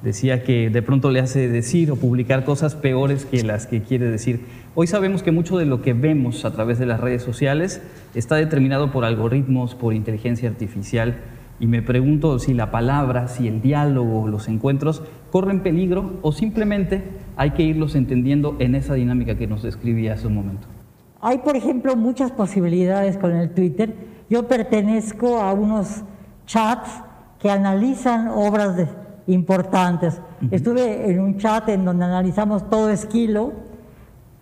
Decía que de pronto le hace decir o publicar cosas peores que las que quiere decir. Hoy sabemos que mucho de lo que vemos a través de las redes sociales está determinado por algoritmos, por inteligencia artificial, y me pregunto si la palabra, si el diálogo, los encuentros corren peligro o simplemente hay que irlos entendiendo en esa dinámica que nos describía hace un momento. Hay, por ejemplo, muchas posibilidades con el Twitter. Yo pertenezco a unos chats que analizan obras importantes. Estuve en un chat en donde analizamos todo Esquilo,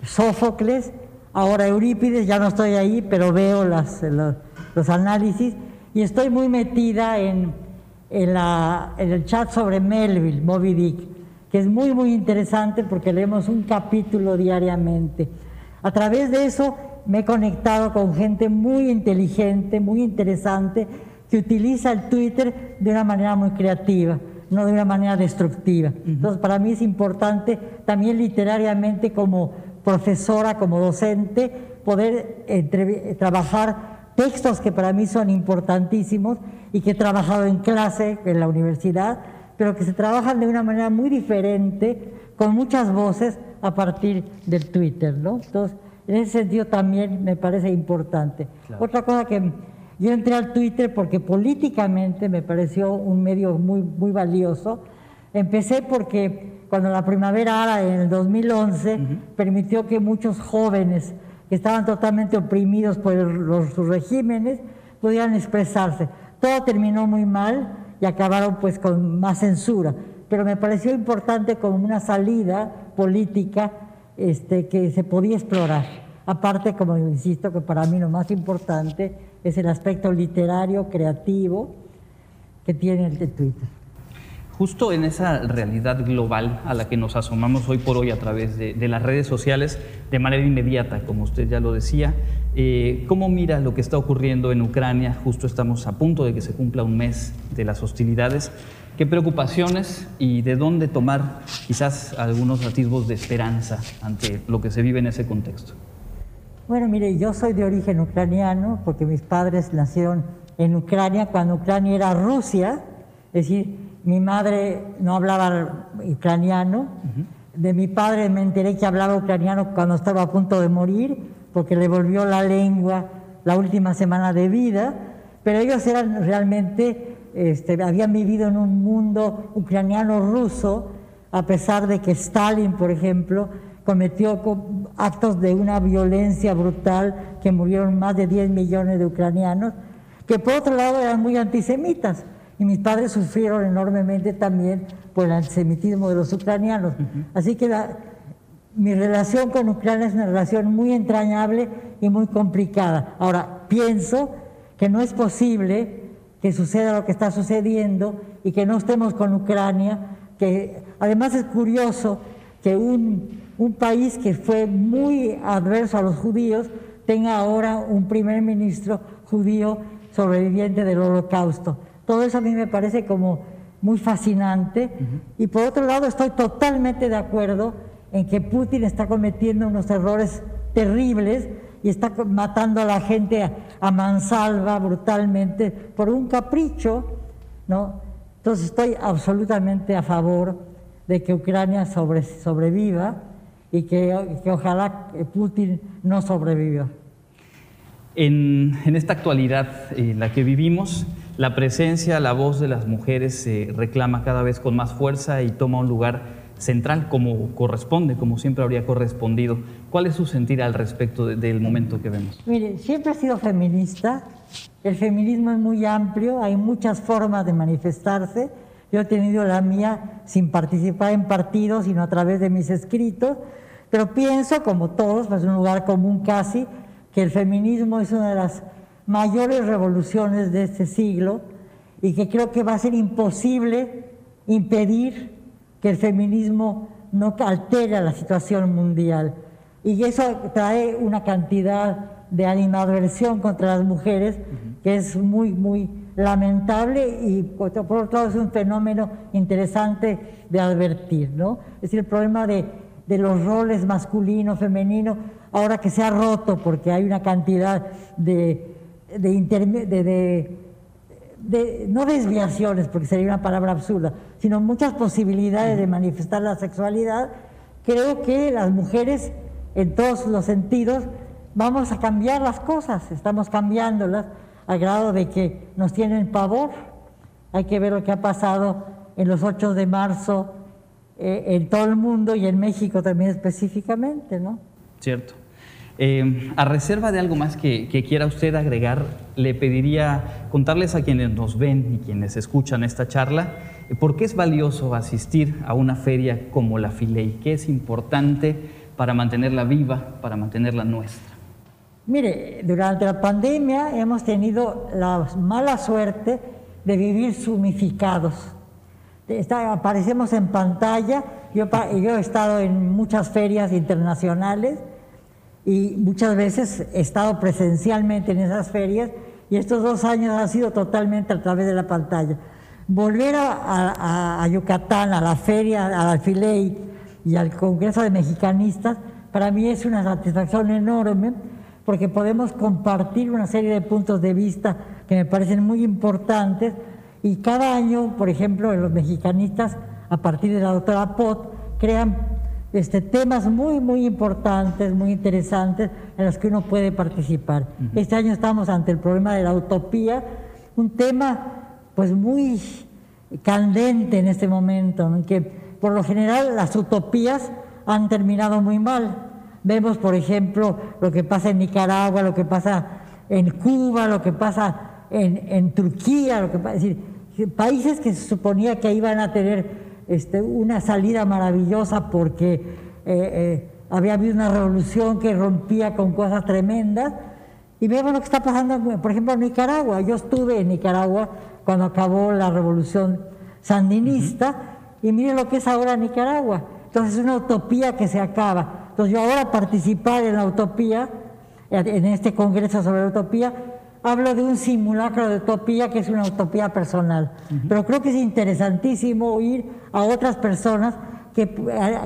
Sófocles, ahora Eurípides, ya no estoy ahí, pero veo las, los, análisis y estoy muy metida en, en, la, en, el chat sobre Melville, Moby Dick, que es muy, muy interesante porque leemos un capítulo diariamente. A través de eso me he conectado con gente muy inteligente, muy interesante, que utiliza el Twitter de una manera muy creativa, no de una manera destructiva. Entonces, para mí es importante también literariamente como profesora, como docente, poder trabajar textos que para mí son importantísimos y que he trabajado en clase en la universidad, pero que se trabajan de una manera muy diferente, con muchas voces a partir del Twitter, ¿no? Entonces, en ese sentido también me parece importante. Otra cosa que yo entré al Twitter porque políticamente me pareció un medio muy, muy valioso. Empecé porque cuando la primavera árabe en el 2011 permitió que muchos jóvenes que estaban totalmente oprimidos por los, sus regímenes pudieran expresarse. Todo terminó muy mal y acabaron pues con más censura, pero me pareció importante como una salida política este, que se podía explorar. Aparte, como insisto, que para mí lo más importante es el aspecto literario, creativo que tiene el Twitter. Justo en esa realidad global a la que nos asomamos hoy por hoy a través de, las redes sociales de manera inmediata, como usted ya lo decía, eh, ¿cómo mira lo que está ocurriendo en Ucrania? Justo estamos a punto de que se cumpla un mes de las hostilidades. ¿Qué preocupaciones y de dónde tomar quizás algunos atisbos de esperanza ante lo que se vive en ese contexto? Bueno, mire, yo soy de origen ucraniano porque mis padres nacieron en Ucrania cuando Ucrania era Rusia, es decir, mi madre no hablaba ucraniano, de mi padre me enteré que hablaba ucraniano cuando estaba a punto de morir, porque le volvió la lengua la última semana de vida, pero ellos eran realmente, este, habían vivido en un mundo ucraniano-ruso, a pesar de que Stalin, por ejemplo, cometió actos de una violencia brutal que murieron más de 10 millones de ucranianos, que por otro lado eran muy antisemitas. Y mis padres sufrieron enormemente también por el antisemitismo de los ucranianos. Así que mi relación con Ucrania es una relación muy entrañable y muy complicada. Ahora, pienso que no es posible que suceda lo que está sucediendo y que no estemos con Ucrania, que además es curioso que un, un país que fue muy adverso a los judíos tenga ahora un primer ministro judío sobreviviente del holocausto. Todo eso a mí me parece como muy fascinante. Y por otro lado, estoy totalmente de acuerdo en que Putin está cometiendo unos errores terribles y está matando a la gente a, mansalva brutalmente por un capricho, ¿no? Entonces estoy absolutamente a favor de que Ucrania sobreviva y que, que, ojalá Putin no sobreviva. En, en esta actualidad en la que vivimos, la presencia, la voz de las mujeres se reclama cada vez con más fuerza y toma un lugar central como corresponde, como siempre habría correspondido. ¿Cuál es su sentir al respecto del momento que vemos? Mire, siempre he sido feminista. El feminismo es muy amplio, hay muchas formas de manifestarse. Yo he tenido la mía sin participar en partidos, sino a través de mis escritos. Pero pienso, como todos, pues un lugar común casi, que el feminismo es una de las mayores revoluciones de este siglo y que creo que va a ser imposible impedir que el feminismo no altere la situación mundial. Y eso trae una cantidad de animadversión contra las mujeres que es muy, muy lamentable y por otro lado es un fenómeno interesante de advertir, ¿no? Es decir, el problema de, de los roles masculino, femenino, ahora que se ha roto porque hay una cantidad de de, de, no desviaciones, porque sería una palabra absurda, sino muchas posibilidades de manifestar la sexualidad, creo que las mujeres, en todos los sentidos, vamos a cambiar las cosas, estamos cambiándolas al grado de que nos tienen pavor. Hay que ver lo que ha pasado en los 8 de marzo eh, en todo el mundo y en México también específicamente, ¿no? Cierto. Eh, a reserva de algo más que, quiera usted agregar, le pediría contarles a quienes nos ven y quienes escuchan esta charla eh, por qué es valioso asistir a una feria como la Filey, qué es importante para mantenerla viva, para mantenerla nuestra. Mire, durante la pandemia hemos tenido la mala suerte de vivir sumificados. aparecemos en pantalla, yo he estado en muchas ferias internacionales, y muchas veces he estado presencialmente en esas ferias y estos dos años han sido totalmente a través de la pantalla. Volver a, Yucatán, a la feria, al Alfiley y al Congreso de Mexicanistas, para mí es una satisfacción enorme porque podemos compartir una serie de puntos de vista que me parecen muy importantes y cada año, por ejemplo, los mexicanistas, a partir de la doctora Pot, crean este, temas muy, muy importantes, muy interesantes en los que uno puede participar. Este año estamos ante el problema de la utopía, un tema pues muy candente en este momento, en que por lo general las utopías han terminado muy mal. Vemos, por ejemplo, lo que pasa en Nicaragua, lo que pasa en Cuba, lo que pasa en, en Turquía, lo que pasa, es decir, países que se suponía que iban a tener este, una salida maravillosa porque eh, eh, había habido una revolución que rompía con cosas tremendas. Y vemos lo que está pasando, por ejemplo, en Nicaragua. Yo estuve en Nicaragua cuando acabó la revolución sandinista, y mire lo que es ahora Nicaragua. Entonces es una utopía que se acaba. Entonces yo ahora participar en la utopía, en este congreso sobre la utopía, hablo de un simulacro de utopía que es una utopía personal. Pero creo que es interesantísimo oír a otras personas que,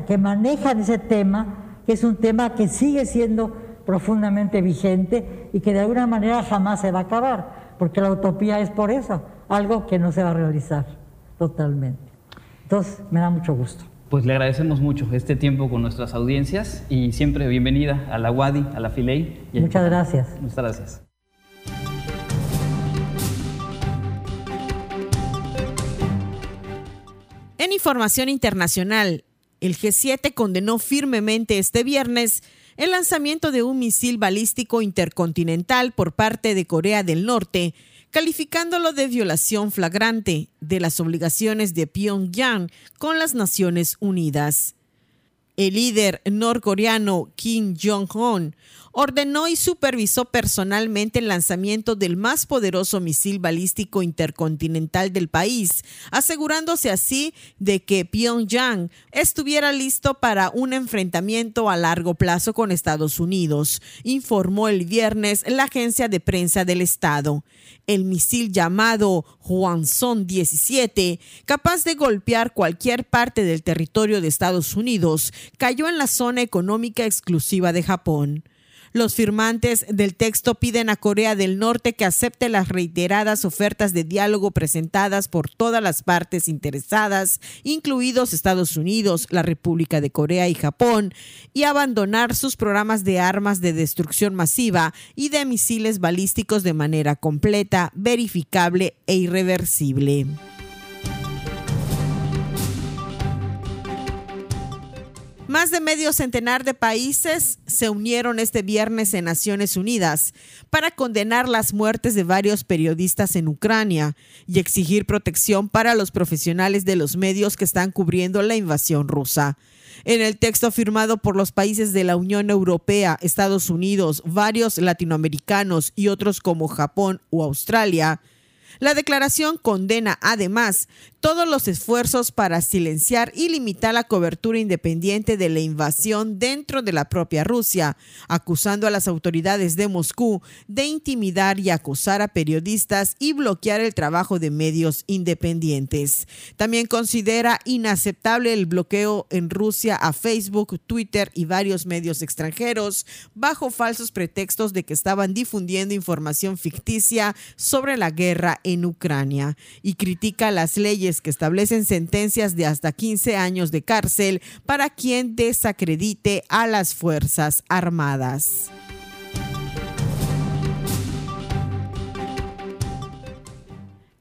que manejan ese tema, que es un tema que sigue siendo profundamente vigente y que de alguna manera jamás se va a acabar, porque la utopía es por eso, algo que no se va a realizar totalmente. Entonces, me da mucho gusto. Pues le agradecemos mucho este tiempo con nuestras audiencias y siempre bienvenida a la WADI, a la FILEI. Muchas gracias. Muchas gracias. En información internacional, el G7 condenó firmemente este viernes el lanzamiento de un misil balístico intercontinental por parte de Corea del Norte, calificándolo de violación flagrante de las obligaciones de Pyongyang con las Naciones Unidas. El líder norcoreano Kim Jong-un ordenó y supervisó personalmente el lanzamiento del más poderoso misil balístico intercontinental del país, asegurándose así de que Pyongyang estuviera listo para un enfrentamiento a largo plazo con Estados Unidos, informó el viernes la agencia de prensa del Estado. El misil llamado Hwasong 17, capaz de golpear cualquier parte del territorio de Estados Unidos, cayó en la zona económica exclusiva de Japón. Los firmantes del texto piden a Corea del Norte que acepte las reiteradas ofertas de diálogo presentadas por todas las partes interesadas, incluidos Estados Unidos, la República de Corea y Japón, y abandonar sus programas de armas de destrucción masiva y de misiles balísticos de manera completa, verificable e irreversible. Más de medio centenar de países se unieron este viernes en Naciones Unidas para condenar las muertes de varios periodistas en Ucrania y exigir protección para los profesionales de los medios que están cubriendo la invasión rusa. En el texto firmado por los países de la Unión Europea, Estados Unidos, varios latinoamericanos y otros como Japón o Australia, la declaración condena además todos los esfuerzos para silenciar y limitar la cobertura independiente de la invasión dentro de la propia Rusia, acusando a las autoridades de Moscú de intimidar y acosar a periodistas y bloquear el trabajo de medios independientes. También considera inaceptable el bloqueo en Rusia a Facebook, Twitter y varios medios extranjeros bajo falsos pretextos de que estaban difundiendo información ficticia sobre la guerra en Ucrania y critica las leyes que establecen sentencias de hasta 15 años de cárcel para quien desacredite a las Fuerzas Armadas.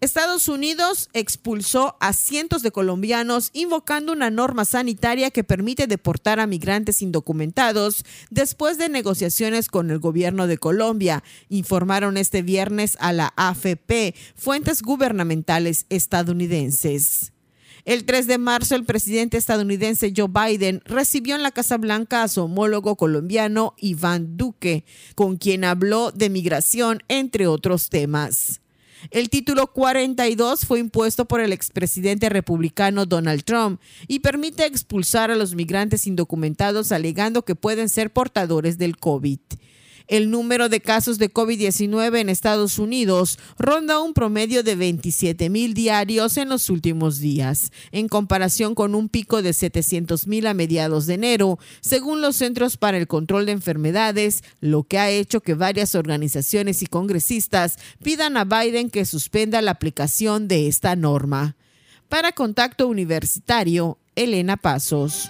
Estados Unidos expulsó a cientos de colombianos invocando una norma sanitaria que permite deportar a migrantes indocumentados después de negociaciones con el gobierno de Colombia, informaron este viernes a la AFP fuentes gubernamentales estadounidenses. El 3 de marzo, el presidente estadounidense Joe Biden recibió en la Casa Blanca a su homólogo colombiano Iván Duque, con quien habló de migración, entre otros temas. El título 42 fue impuesto por el expresidente republicano Donald Trump y permite expulsar a los migrantes indocumentados alegando que pueden ser portadores del COVID. El número de casos de COVID-19 en Estados Unidos ronda un promedio de 27 mil diarios en los últimos días, en comparación con un pico de 700 mil a mediados de enero, según los Centros para el Control de Enfermedades, lo que ha hecho que varias organizaciones y congresistas pidan a Biden que suspenda la aplicación de esta norma. Para Contacto Universitario, Elena Pasos.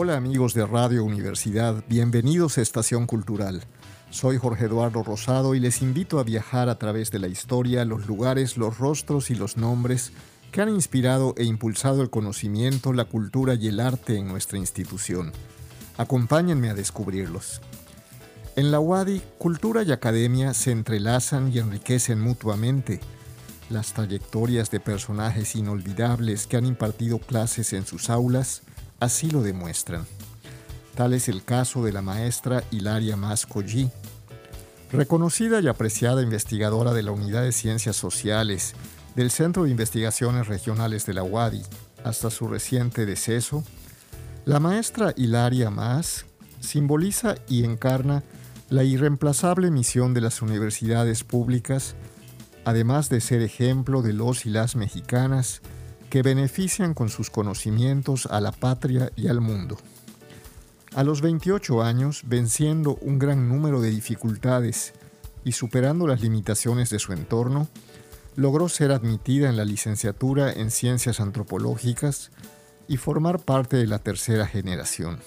Hola amigos de Radio Universidad, bienvenidos a Estación Cultural. Soy Jorge Eduardo Rosado y les invito a viajar a través de la historia, los lugares, los rostros y los nombres que han inspirado e impulsado el conocimiento, la cultura y el arte en nuestra institución. Acompáñenme a descubrirlos. En la UADI, cultura y academia se entrelazan y enriquecen mutuamente. Las trayectorias de personajes inolvidables que han impartido clases en sus aulas así lo demuestran. Tal es el caso de la maestra Hilaria Mascollí, reconocida y apreciada investigadora de la Unidad de Ciencias Sociales del Centro de Investigaciones Regionales de la UADI hasta su reciente deceso, la maestra Hilaria Mas simboliza y encarna la irreemplazable misión de las universidades públicas, además de ser ejemplo de los y las mexicanas que benefician con sus conocimientos a la patria y al mundo. A los 28 años, venciendo un gran número de dificultades y superando las limitaciones de su entorno, logró ser admitida en la licenciatura en Ciencias Antropológicas y formar parte de la tercera generación.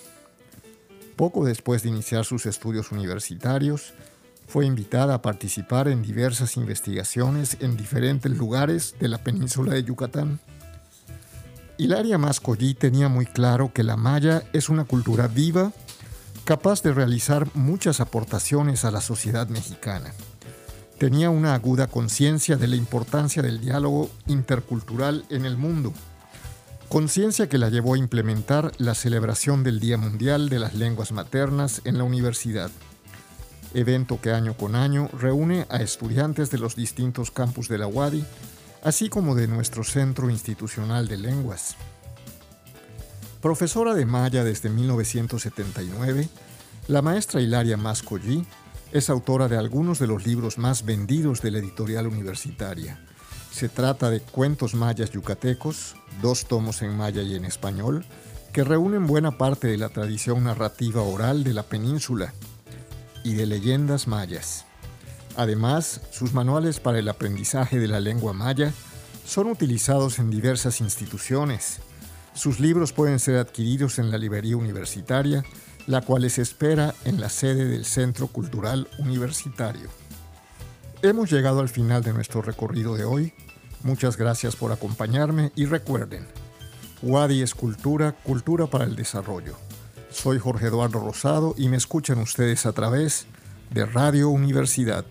Poco después de iniciar sus estudios universitarios, fue invitada a participar en diversas investigaciones en diferentes lugares de la península de Yucatán. Hilaria Mascollí tenía muy claro que la maya es una cultura viva, capaz de realizar muchas aportaciones a la sociedad mexicana. Tenía una aguda conciencia de la importancia del diálogo intercultural en el mundo, conciencia que la llevó a implementar la celebración del Día Mundial de las Lenguas Maternas en la universidad, evento que año con año reúne a estudiantes de los distintos campus de la UADI así como de nuestro Centro Institucional de Lenguas. Profesora de Maya desde 1979, la maestra Hilaria Mascollí es autora de algunos de los libros más vendidos de la editorial universitaria. Se trata de Cuentos Mayas Yucatecos, dos tomos en maya y en español, que reúnen buena parte de la tradición narrativa oral de la península y de leyendas mayas. Además, sus manuales para el aprendizaje de la lengua maya son utilizados en diversas instituciones. Sus libros pueden ser adquiridos en la librería universitaria, la cual les espera en la sede del Centro Cultural Universitario. Hemos llegado al final de nuestro recorrido de hoy. Muchas gracias por acompañarme y recuerden, Wadi es cultura, cultura para el desarrollo. Soy Jorge Eduardo Rosado y me escuchan ustedes a través de Radio Universidad.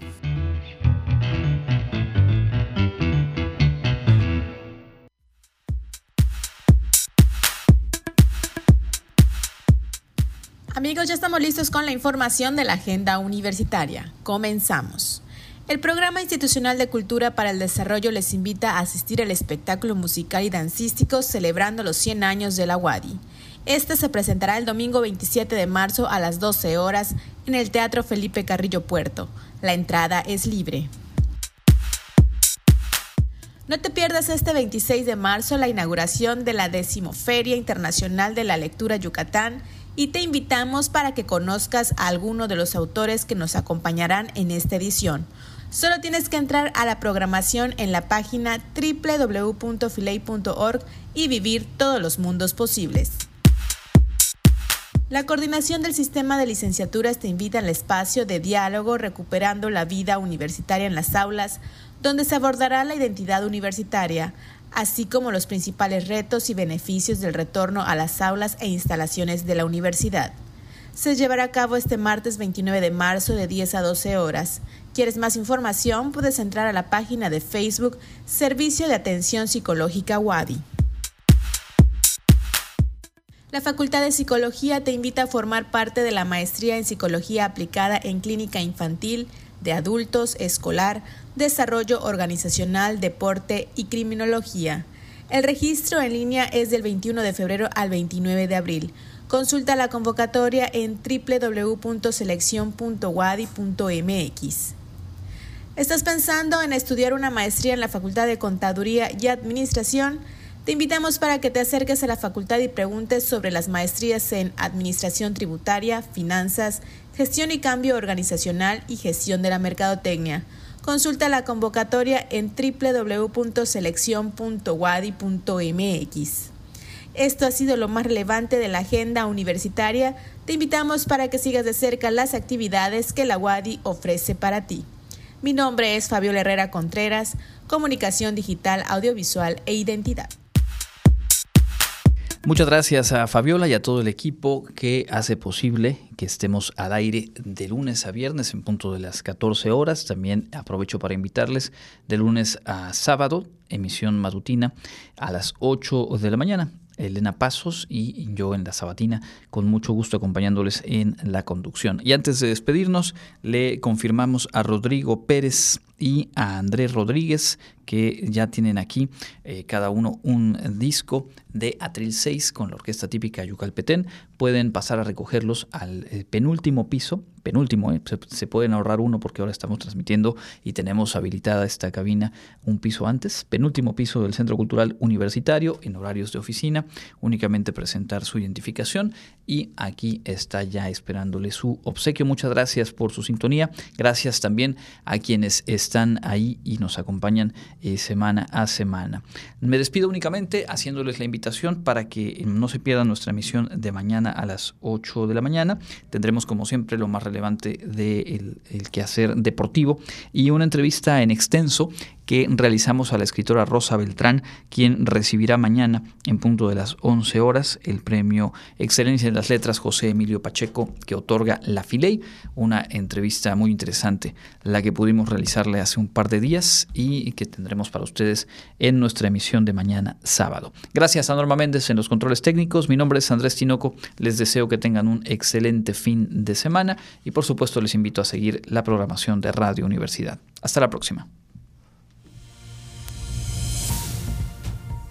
Amigos, ya estamos listos con la información de la agenda universitaria. Comenzamos. El Programa Institucional de Cultura para el Desarrollo les invita a asistir al espectáculo musical y dancístico celebrando los 100 años de la UADI. Este se presentará el domingo 27 de marzo a las 12 horas en el Teatro Felipe Carrillo Puerto. La entrada es libre. No te pierdas este 26 de marzo la inauguración de la Decimoferia Internacional de la Lectura Yucatán y te invitamos para que conozcas a alguno de los autores que nos acompañarán en esta edición. Solo tienes que entrar a la programación en la página www.filey.org y vivir todos los mundos posibles. La coordinación del sistema de licenciaturas te invita al espacio de diálogo recuperando la vida universitaria en las aulas, donde se abordará la identidad universitaria, así como los principales retos y beneficios del retorno a las aulas e instalaciones de la universidad. Se llevará a cabo este martes 29 de marzo de 10 a 12 horas. ¿Quieres más información? Puedes entrar a la página de Facebook Servicio de Atención Psicológica WADI. La Facultad de Psicología te invita a formar parte de la maestría en Psicología aplicada en Clínica Infantil, de Adultos, Escolar, Desarrollo Organizacional, Deporte y Criminología. El registro en línea es del 21 de febrero al 29 de abril. Consulta la convocatoria en www.selección.wadi.mx. ¿Estás pensando en estudiar una maestría en la Facultad de Contaduría y Administración? Te invitamos para que te acerques a la facultad y preguntes sobre las maestrías en Administración Tributaria, Finanzas, Gestión y Cambio Organizacional y Gestión de la Mercadotecnia. Consulta la convocatoria en www.seleccion.wadi.mx. Esto ha sido lo más relevante de la agenda universitaria. Te invitamos para que sigas de cerca las actividades que la UADI ofrece para ti. Mi nombre es Fabiola Herrera Contreras, Comunicación Digital, Audiovisual e Identidad. Muchas gracias a Fabiola y a todo el equipo que hace posible que estemos al aire de lunes a viernes en punto de las 14 horas. También aprovecho para invitarles de lunes a sábado, emisión matutina a las 8 de la mañana. Elena Pasos y yo en la Sabatina, con mucho gusto acompañándoles en la conducción. Y antes de despedirnos, le confirmamos a Rodrigo Pérez y a Andrés Rodríguez, que ya tienen aquí eh, cada uno un disco de Atril 6 con la orquesta típica Yucalpetén. Pueden pasar a recogerlos al eh, penúltimo piso, penúltimo, eh, se, pueden ahorrar uno porque ahora estamos transmitiendo y tenemos habilitada esta cabina un piso antes, penúltimo piso del Centro Cultural Universitario en horarios de oficina, únicamente presentar su identificación y aquí está ya esperándole su obsequio. Muchas gracias por su sintonía, gracias también a quienes están ahí y nos acompañan eh, semana a semana. Me despido únicamente haciéndoles la invitación para que no se pierdan nuestra emisión de mañana a las 8 de la mañana. Tendremos como siempre lo más relevante del de el quehacer deportivo y una entrevista en extenso que realizamos a la escritora Rosa Beltrán, quien recibirá mañana en punto de las 11 horas el premio Excelencia en las Letras José Emilio Pacheco que otorga la Filey, una entrevista muy interesante, la que pudimos realizarle hace un par de días y que tendremos para ustedes en nuestra emisión de mañana sábado. Gracias a Norma Méndez en los controles técnicos, mi nombre es Andrés Tinoco, les deseo que tengan un excelente fin de semana y por supuesto les invito a seguir la programación de Radio Universidad. Hasta la próxima.